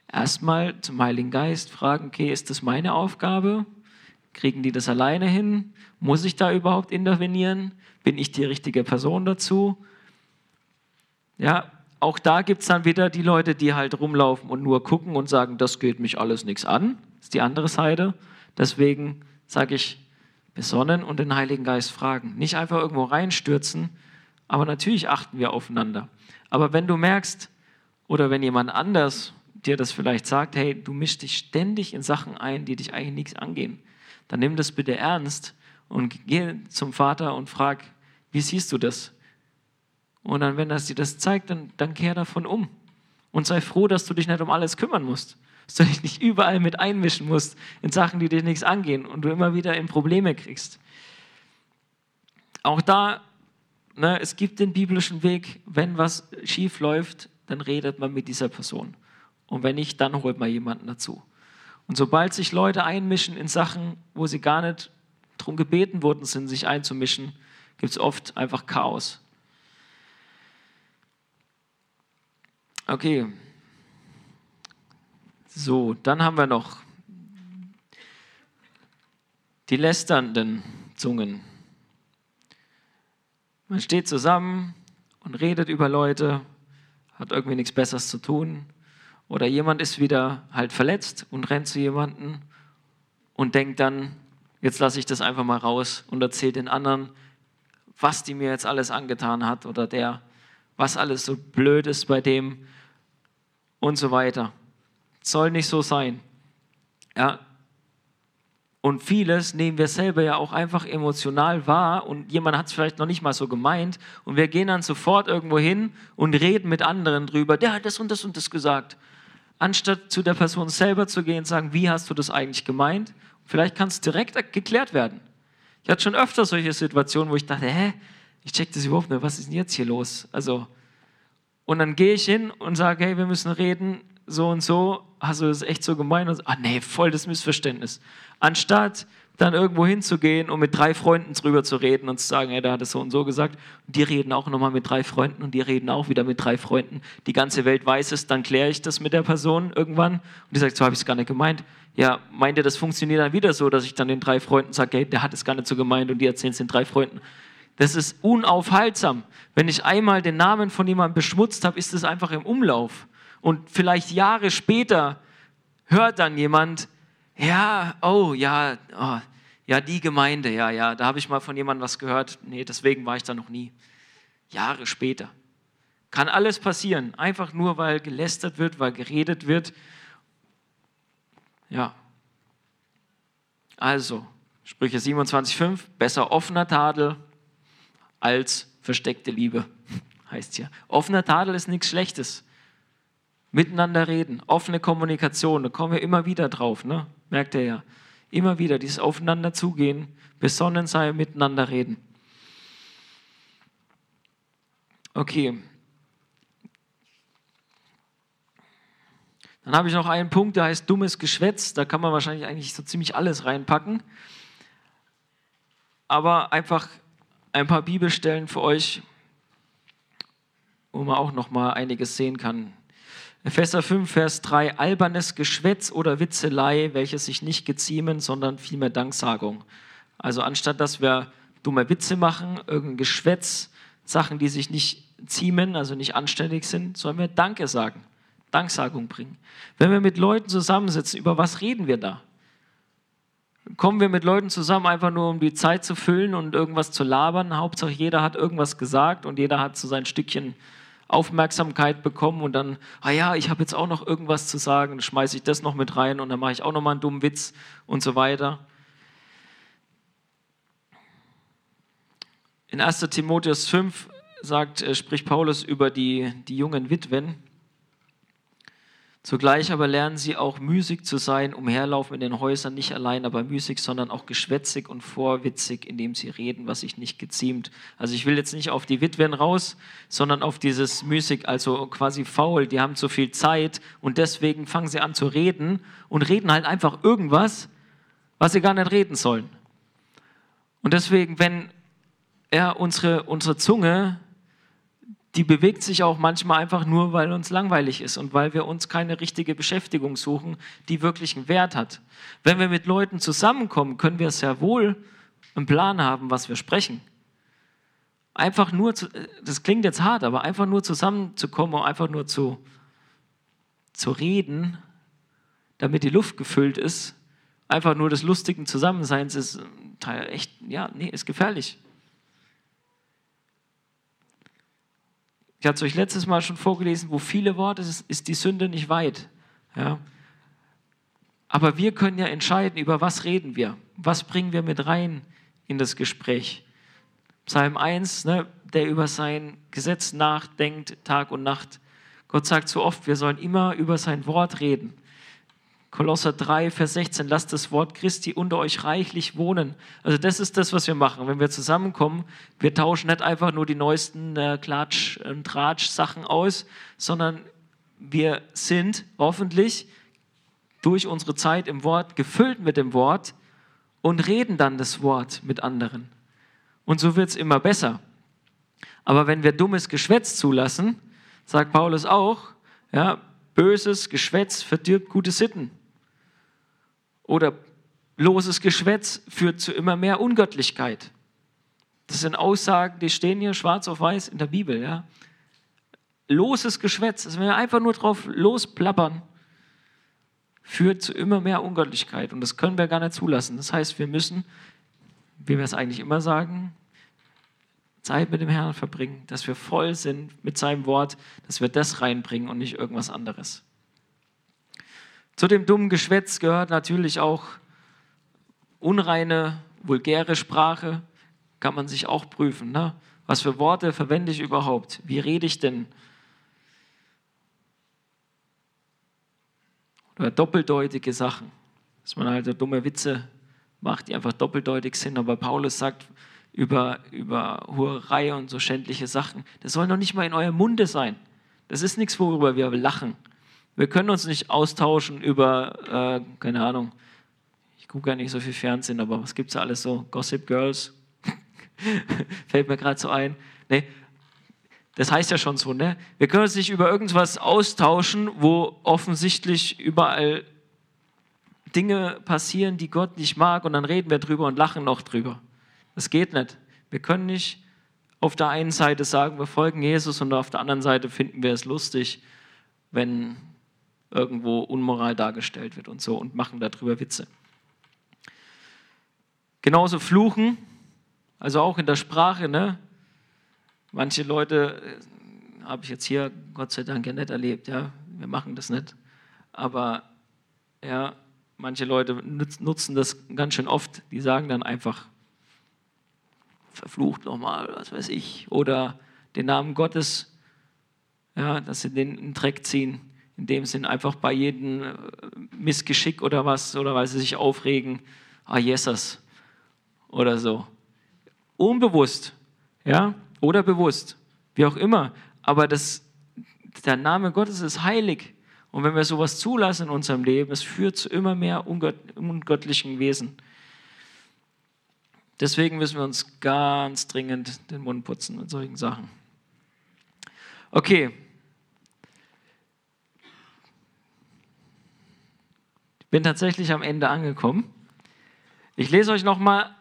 erstmal zum Heiligen Geist fragen, okay, ist das meine Aufgabe? Kriegen die das alleine hin? Muss ich da überhaupt intervenieren? Bin ich die richtige Person dazu? Ja, auch da gibt es dann wieder die Leute, die halt rumlaufen und nur gucken und sagen, das geht mich alles nichts an. Das ist die andere Seite. Deswegen sage ich, besonnen und den Heiligen Geist fragen. Nicht einfach irgendwo reinstürzen, aber natürlich achten wir aufeinander. Aber wenn du merkst, oder wenn jemand anders dir das vielleicht sagt, hey, du mischst dich ständig in Sachen ein, die dich eigentlich nichts angehen, dann nimm das bitte ernst und geh zum Vater und frag, wie siehst du das? Und dann, wenn das dir das zeigt, dann, dann kehr davon um. Und sei froh, dass du dich nicht um alles kümmern musst. Dass du dich nicht überall mit einmischen musst in Sachen, die dir nichts angehen und du immer wieder in Probleme kriegst. Auch da, ne, es gibt den biblischen Weg, wenn was schief läuft, dann redet man mit dieser Person. Und wenn nicht, dann holt man jemanden dazu. Und sobald sich Leute einmischen in Sachen, wo sie gar nicht darum gebeten worden sind, sich einzumischen, gibt es oft einfach Chaos. Okay. So, dann haben wir noch die lästernden Zungen. Man steht zusammen und redet über Leute, hat irgendwie nichts Besseres zu tun. Oder jemand ist wieder halt verletzt und rennt zu jemandem und denkt dann, jetzt lasse ich das einfach mal raus und erzähle den anderen, was die mir jetzt alles angetan hat oder der, was alles so blöd ist bei dem und so weiter. Soll nicht so sein. Ja. Und vieles nehmen wir selber ja auch einfach emotional wahr und jemand hat es vielleicht noch nicht mal so gemeint und wir gehen dann sofort irgendwo hin und reden mit anderen drüber, der hat das und das und das gesagt. Anstatt zu der Person selber zu gehen und sagen, wie hast du das eigentlich gemeint? Vielleicht kann es direkt geklärt werden. Ich hatte schon öfter solche Situationen, wo ich dachte, hä, ich check das überhaupt nicht, was ist denn jetzt hier los? Also, und dann gehe ich hin und sage, hey, wir müssen reden, so und so, hast du das echt so gemeint? Und ah nee, voll das Missverständnis. Anstatt dann irgendwo hinzugehen und mit drei Freunden drüber zu reden und zu sagen, hey, der hat es so und so gesagt. Und die reden auch nochmal mit drei Freunden und die reden auch wieder mit drei Freunden. Die ganze Welt weiß es, dann kläre ich das mit der Person irgendwann und die sagt, so habe ich es gar nicht gemeint. Ja, meint ihr, das funktioniert dann wieder so, dass ich dann den drei Freunden sage, hey, der hat es gar nicht so gemeint und die erzählen es den drei Freunden. Das ist unaufhaltsam. Wenn ich einmal den Namen von jemandem beschmutzt habe, ist es einfach im Umlauf. Und vielleicht Jahre später hört dann jemand, ja, oh, ja, oh, ja, die Gemeinde, ja, ja, da habe ich mal von jemandem was gehört. Nee, deswegen war ich da noch nie. Jahre später. Kann alles passieren, einfach nur weil gelästert wird, weil geredet wird. Ja. Also, Sprüche 27,5, besser offener Tadel als versteckte Liebe, heißt hier. Offener Tadel ist nichts Schlechtes. Miteinander reden, offene Kommunikation, da kommen wir immer wieder drauf, ne? merkt ihr ja. Immer wieder dieses Aufeinander zugehen, besonnen sein, miteinander reden. Okay. Dann habe ich noch einen Punkt, der heißt dummes Geschwätz. Da kann man wahrscheinlich eigentlich so ziemlich alles reinpacken. Aber einfach ein paar Bibelstellen für euch, wo man auch noch mal einiges sehen kann. Epheser 5, Vers 3, albernes Geschwätz oder Witzelei, welche sich nicht geziemen, sondern vielmehr Danksagung. Also anstatt dass wir dumme Witze machen, irgendein Geschwätz, Sachen, die sich nicht ziemen, also nicht anständig sind, sollen wir Danke sagen, Danksagung bringen. Wenn wir mit Leuten zusammensitzen, über was reden wir da? Kommen wir mit Leuten zusammen, einfach nur um die Zeit zu füllen und irgendwas zu labern? Hauptsache jeder hat irgendwas gesagt und jeder hat so sein Stückchen Aufmerksamkeit bekommen und dann, ah ja, ich habe jetzt auch noch irgendwas zu sagen, schmeiße ich das noch mit rein und dann mache ich auch noch mal einen dummen Witz und so weiter. In 1. Timotheus 5 sagt, äh, spricht Paulus über die, die jungen Witwen. Zugleich aber lernen sie auch müßig zu sein, umherlaufen in den Häusern, nicht allein aber müßig, sondern auch geschwätzig und vorwitzig, indem sie reden, was sich nicht geziemt. Also ich will jetzt nicht auf die Witwen raus, sondern auf dieses müßig, also quasi faul. Die haben zu viel Zeit und deswegen fangen sie an zu reden und reden halt einfach irgendwas, was sie gar nicht reden sollen. Und deswegen, wenn er unsere, unsere Zunge die bewegt sich auch manchmal einfach nur, weil uns langweilig ist und weil wir uns keine richtige Beschäftigung suchen, die wirklich einen Wert hat. Wenn wir mit Leuten zusammenkommen, können wir sehr wohl einen Plan haben, was wir sprechen. Einfach nur, zu, das klingt jetzt hart, aber einfach nur zusammenzukommen und einfach nur zu, zu reden, damit die Luft gefüllt ist, einfach nur des lustigen Zusammenseins ist echt, ja, nee, ist gefährlich. Ich hatte es euch letztes Mal schon vorgelesen, wo viele Worte ist, ist die Sünde nicht weit. Ja? Aber wir können ja entscheiden, über was reden wir. Was bringen wir mit rein in das Gespräch. Psalm 1, ne, der über sein Gesetz nachdenkt, Tag und Nacht. Gott sagt so oft, wir sollen immer über sein Wort reden. Kolosser 3, Vers 16, lasst das Wort Christi unter euch reichlich wohnen. Also das ist das, was wir machen. Wenn wir zusammenkommen, wir tauschen nicht einfach nur die neuesten äh, Klatsch- und Tratsch-Sachen aus, sondern wir sind hoffentlich durch unsere Zeit im Wort gefüllt mit dem Wort und reden dann das Wort mit anderen. Und so wird es immer besser. Aber wenn wir dummes Geschwätz zulassen, sagt Paulus auch, ja, böses Geschwätz verdirbt gute Sitten. Oder loses Geschwätz führt zu immer mehr Ungöttlichkeit. Das sind Aussagen, die stehen hier schwarz auf weiß in der Bibel. Ja? Loses Geschwätz, also wenn wir einfach nur drauf losplappern, führt zu immer mehr Ungöttlichkeit. Und das können wir gar nicht zulassen. Das heißt, wir müssen, wie wir es eigentlich immer sagen, Zeit mit dem Herrn verbringen, dass wir voll sind mit seinem Wort, dass wir das reinbringen und nicht irgendwas anderes. Zu dem dummen Geschwätz gehört natürlich auch unreine, vulgäre Sprache. Kann man sich auch prüfen. Ne? Was für Worte verwende ich überhaupt? Wie rede ich denn? Oder doppeldeutige Sachen. Dass man halt dumme Witze macht, die einfach doppeldeutig sind. Aber Paulus sagt über, über Hurerei und so schändliche Sachen, das soll noch nicht mal in eurem Munde sein. Das ist nichts, worüber wir lachen. Wir können uns nicht austauschen über, äh, keine Ahnung, Ich gucke ja nicht so viel Fernsehen, aber was gibt es da alles so? Gossip Girls? Fällt mir gerade so ein. Nee, das heißt ja schon so, ne? Wir können uns nicht über irgendwas austauschen, wo offensichtlich überall Dinge passieren, die Gott nicht mag, und dann reden wir drüber und lachen noch drüber. Das geht nicht. Wir können nicht auf der einen Seite sagen, wir folgen Jesus, und auf der anderen Seite finden wir es lustig, wenn irgendwo Unmoral dargestellt wird und so und machen darüber Witze. Genauso Fluchen, also auch in der Sprache, ne? Manche Leute äh, habe ich jetzt hier Gott sei Dank ja nicht erlebt, ja, wir machen das nicht. Aber ja, manche Leute nutzen das ganz schön oft. Die sagen dann einfach, verflucht nochmal, was weiß ich, oder den Namen Gottes, ja, dass sie den in den Dreck ziehen, in dem Sinn einfach bei jedem äh, Missgeschick oder was, oder weil sie sich aufregen, ah, Jesus, oder so. Unbewusst, ja, oder bewusst, wie auch immer. Aber das, der Name Gottes ist heilig. Und wenn wir sowas zulassen in unserem Leben, es führt zu immer mehr ungöttlichen Wesen. Deswegen müssen wir uns ganz dringend den Mund putzen mit solchen Sachen. Okay. Bin tatsächlich am Ende angekommen. Ich lese euch nochmal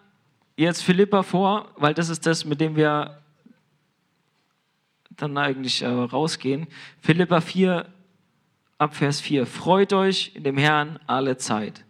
jetzt Philippa vor, weil das ist das, mit dem wir dann eigentlich äh, rausgehen. Philippa 4, ab Vers 4. Freut euch in dem Herrn alle Zeit.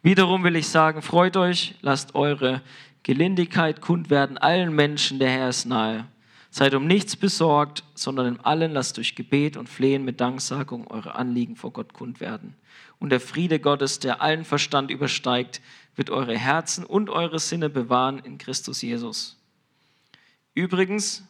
Wiederum will ich sagen, freut euch, lasst eure Gelindigkeit kund werden allen Menschen, der Herr ist nahe. Seid um nichts besorgt, sondern in allen lasst durch Gebet und Flehen mit Danksagung eure Anliegen vor Gott kund werden. Und der Friede Gottes, der allen Verstand übersteigt, wird eure Herzen und eure Sinne bewahren in Christus Jesus. Übrigens,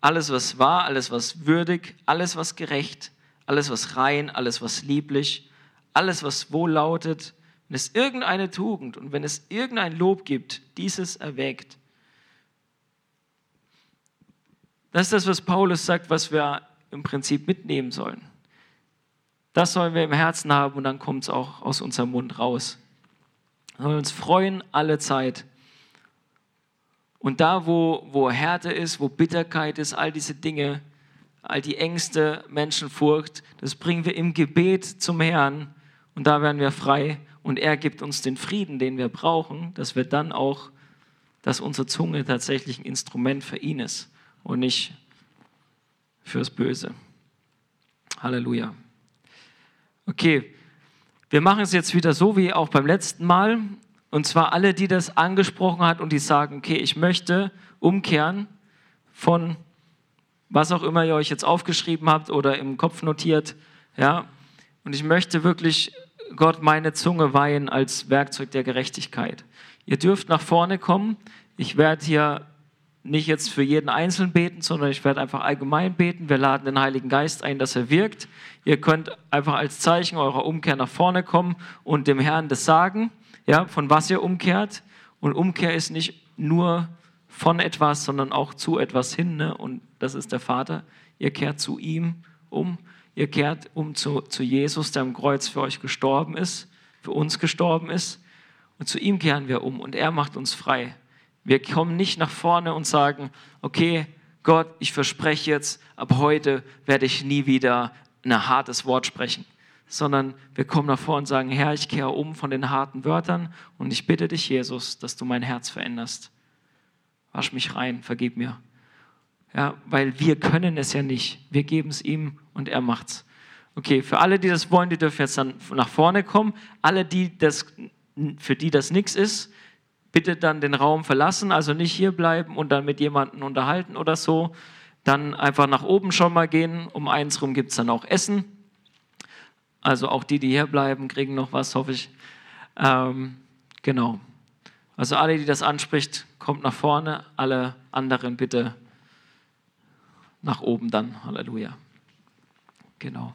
alles, was wahr, alles, was würdig, alles, was gerecht, alles, was rein, alles, was lieblich, alles, was wohl lautet, wenn es irgendeine Tugend und wenn es irgendein Lob gibt, dieses erwägt. Das ist das, was Paulus sagt, was wir im Prinzip mitnehmen sollen. Das sollen wir im Herzen haben und dann kommt es auch aus unserem Mund raus. Wir sollen uns freuen alle Zeit. Und da, wo, wo Härte ist, wo Bitterkeit ist, all diese Dinge, all die Ängste, Menschenfurcht, das bringen wir im Gebet zum Herrn und da werden wir frei und er gibt uns den Frieden, den wir brauchen, dass wir dann auch, dass unsere Zunge tatsächlich ein Instrument für ihn ist und nicht fürs Böse. Halleluja. Okay, wir machen es jetzt wieder so wie auch beim letzten Mal. Und zwar alle, die das angesprochen hat und die sagen, okay, ich möchte umkehren von was auch immer ihr euch jetzt aufgeschrieben habt oder im Kopf notiert, ja. Und ich möchte wirklich Gott meine Zunge weihen als Werkzeug der Gerechtigkeit. Ihr dürft nach vorne kommen. Ich werde hier nicht jetzt für jeden Einzelnen beten, sondern ich werde einfach allgemein beten. Wir laden den Heiligen Geist ein, dass er wirkt. Ihr könnt einfach als Zeichen eurer Umkehr nach vorne kommen und dem Herrn das sagen ja, von was ihr umkehrt. Und Umkehr ist nicht nur von etwas, sondern auch zu etwas hin. Ne? Und das ist der Vater. Ihr kehrt zu ihm um. Ihr kehrt um zu, zu Jesus, der am Kreuz für euch gestorben ist, für uns gestorben ist. Und zu ihm kehren wir um und er macht uns frei. Wir kommen nicht nach vorne und sagen, okay, Gott, ich verspreche jetzt, ab heute werde ich nie wieder ein hartes Wort sprechen sondern wir kommen davor und sagen, Herr, ich kehre um von den harten Wörtern und ich bitte dich, Jesus, dass du mein Herz veränderst. Wasch mich rein, vergib mir. Ja, weil wir können es ja nicht. Wir geben es ihm und er macht's. Okay, für alle, die das wollen, die dürfen jetzt dann nach vorne kommen. Alle, die das, für die das nichts ist, bitte dann den Raum verlassen, also nicht hier bleiben und dann mit jemandem unterhalten oder so. Dann einfach nach oben schon mal gehen. Um eins rum gibt es dann auch Essen. Also auch die, die hier bleiben, kriegen noch was, hoffe ich. Ähm, genau. Also alle, die das anspricht, kommt nach vorne. Alle anderen bitte nach oben dann. Halleluja. Genau.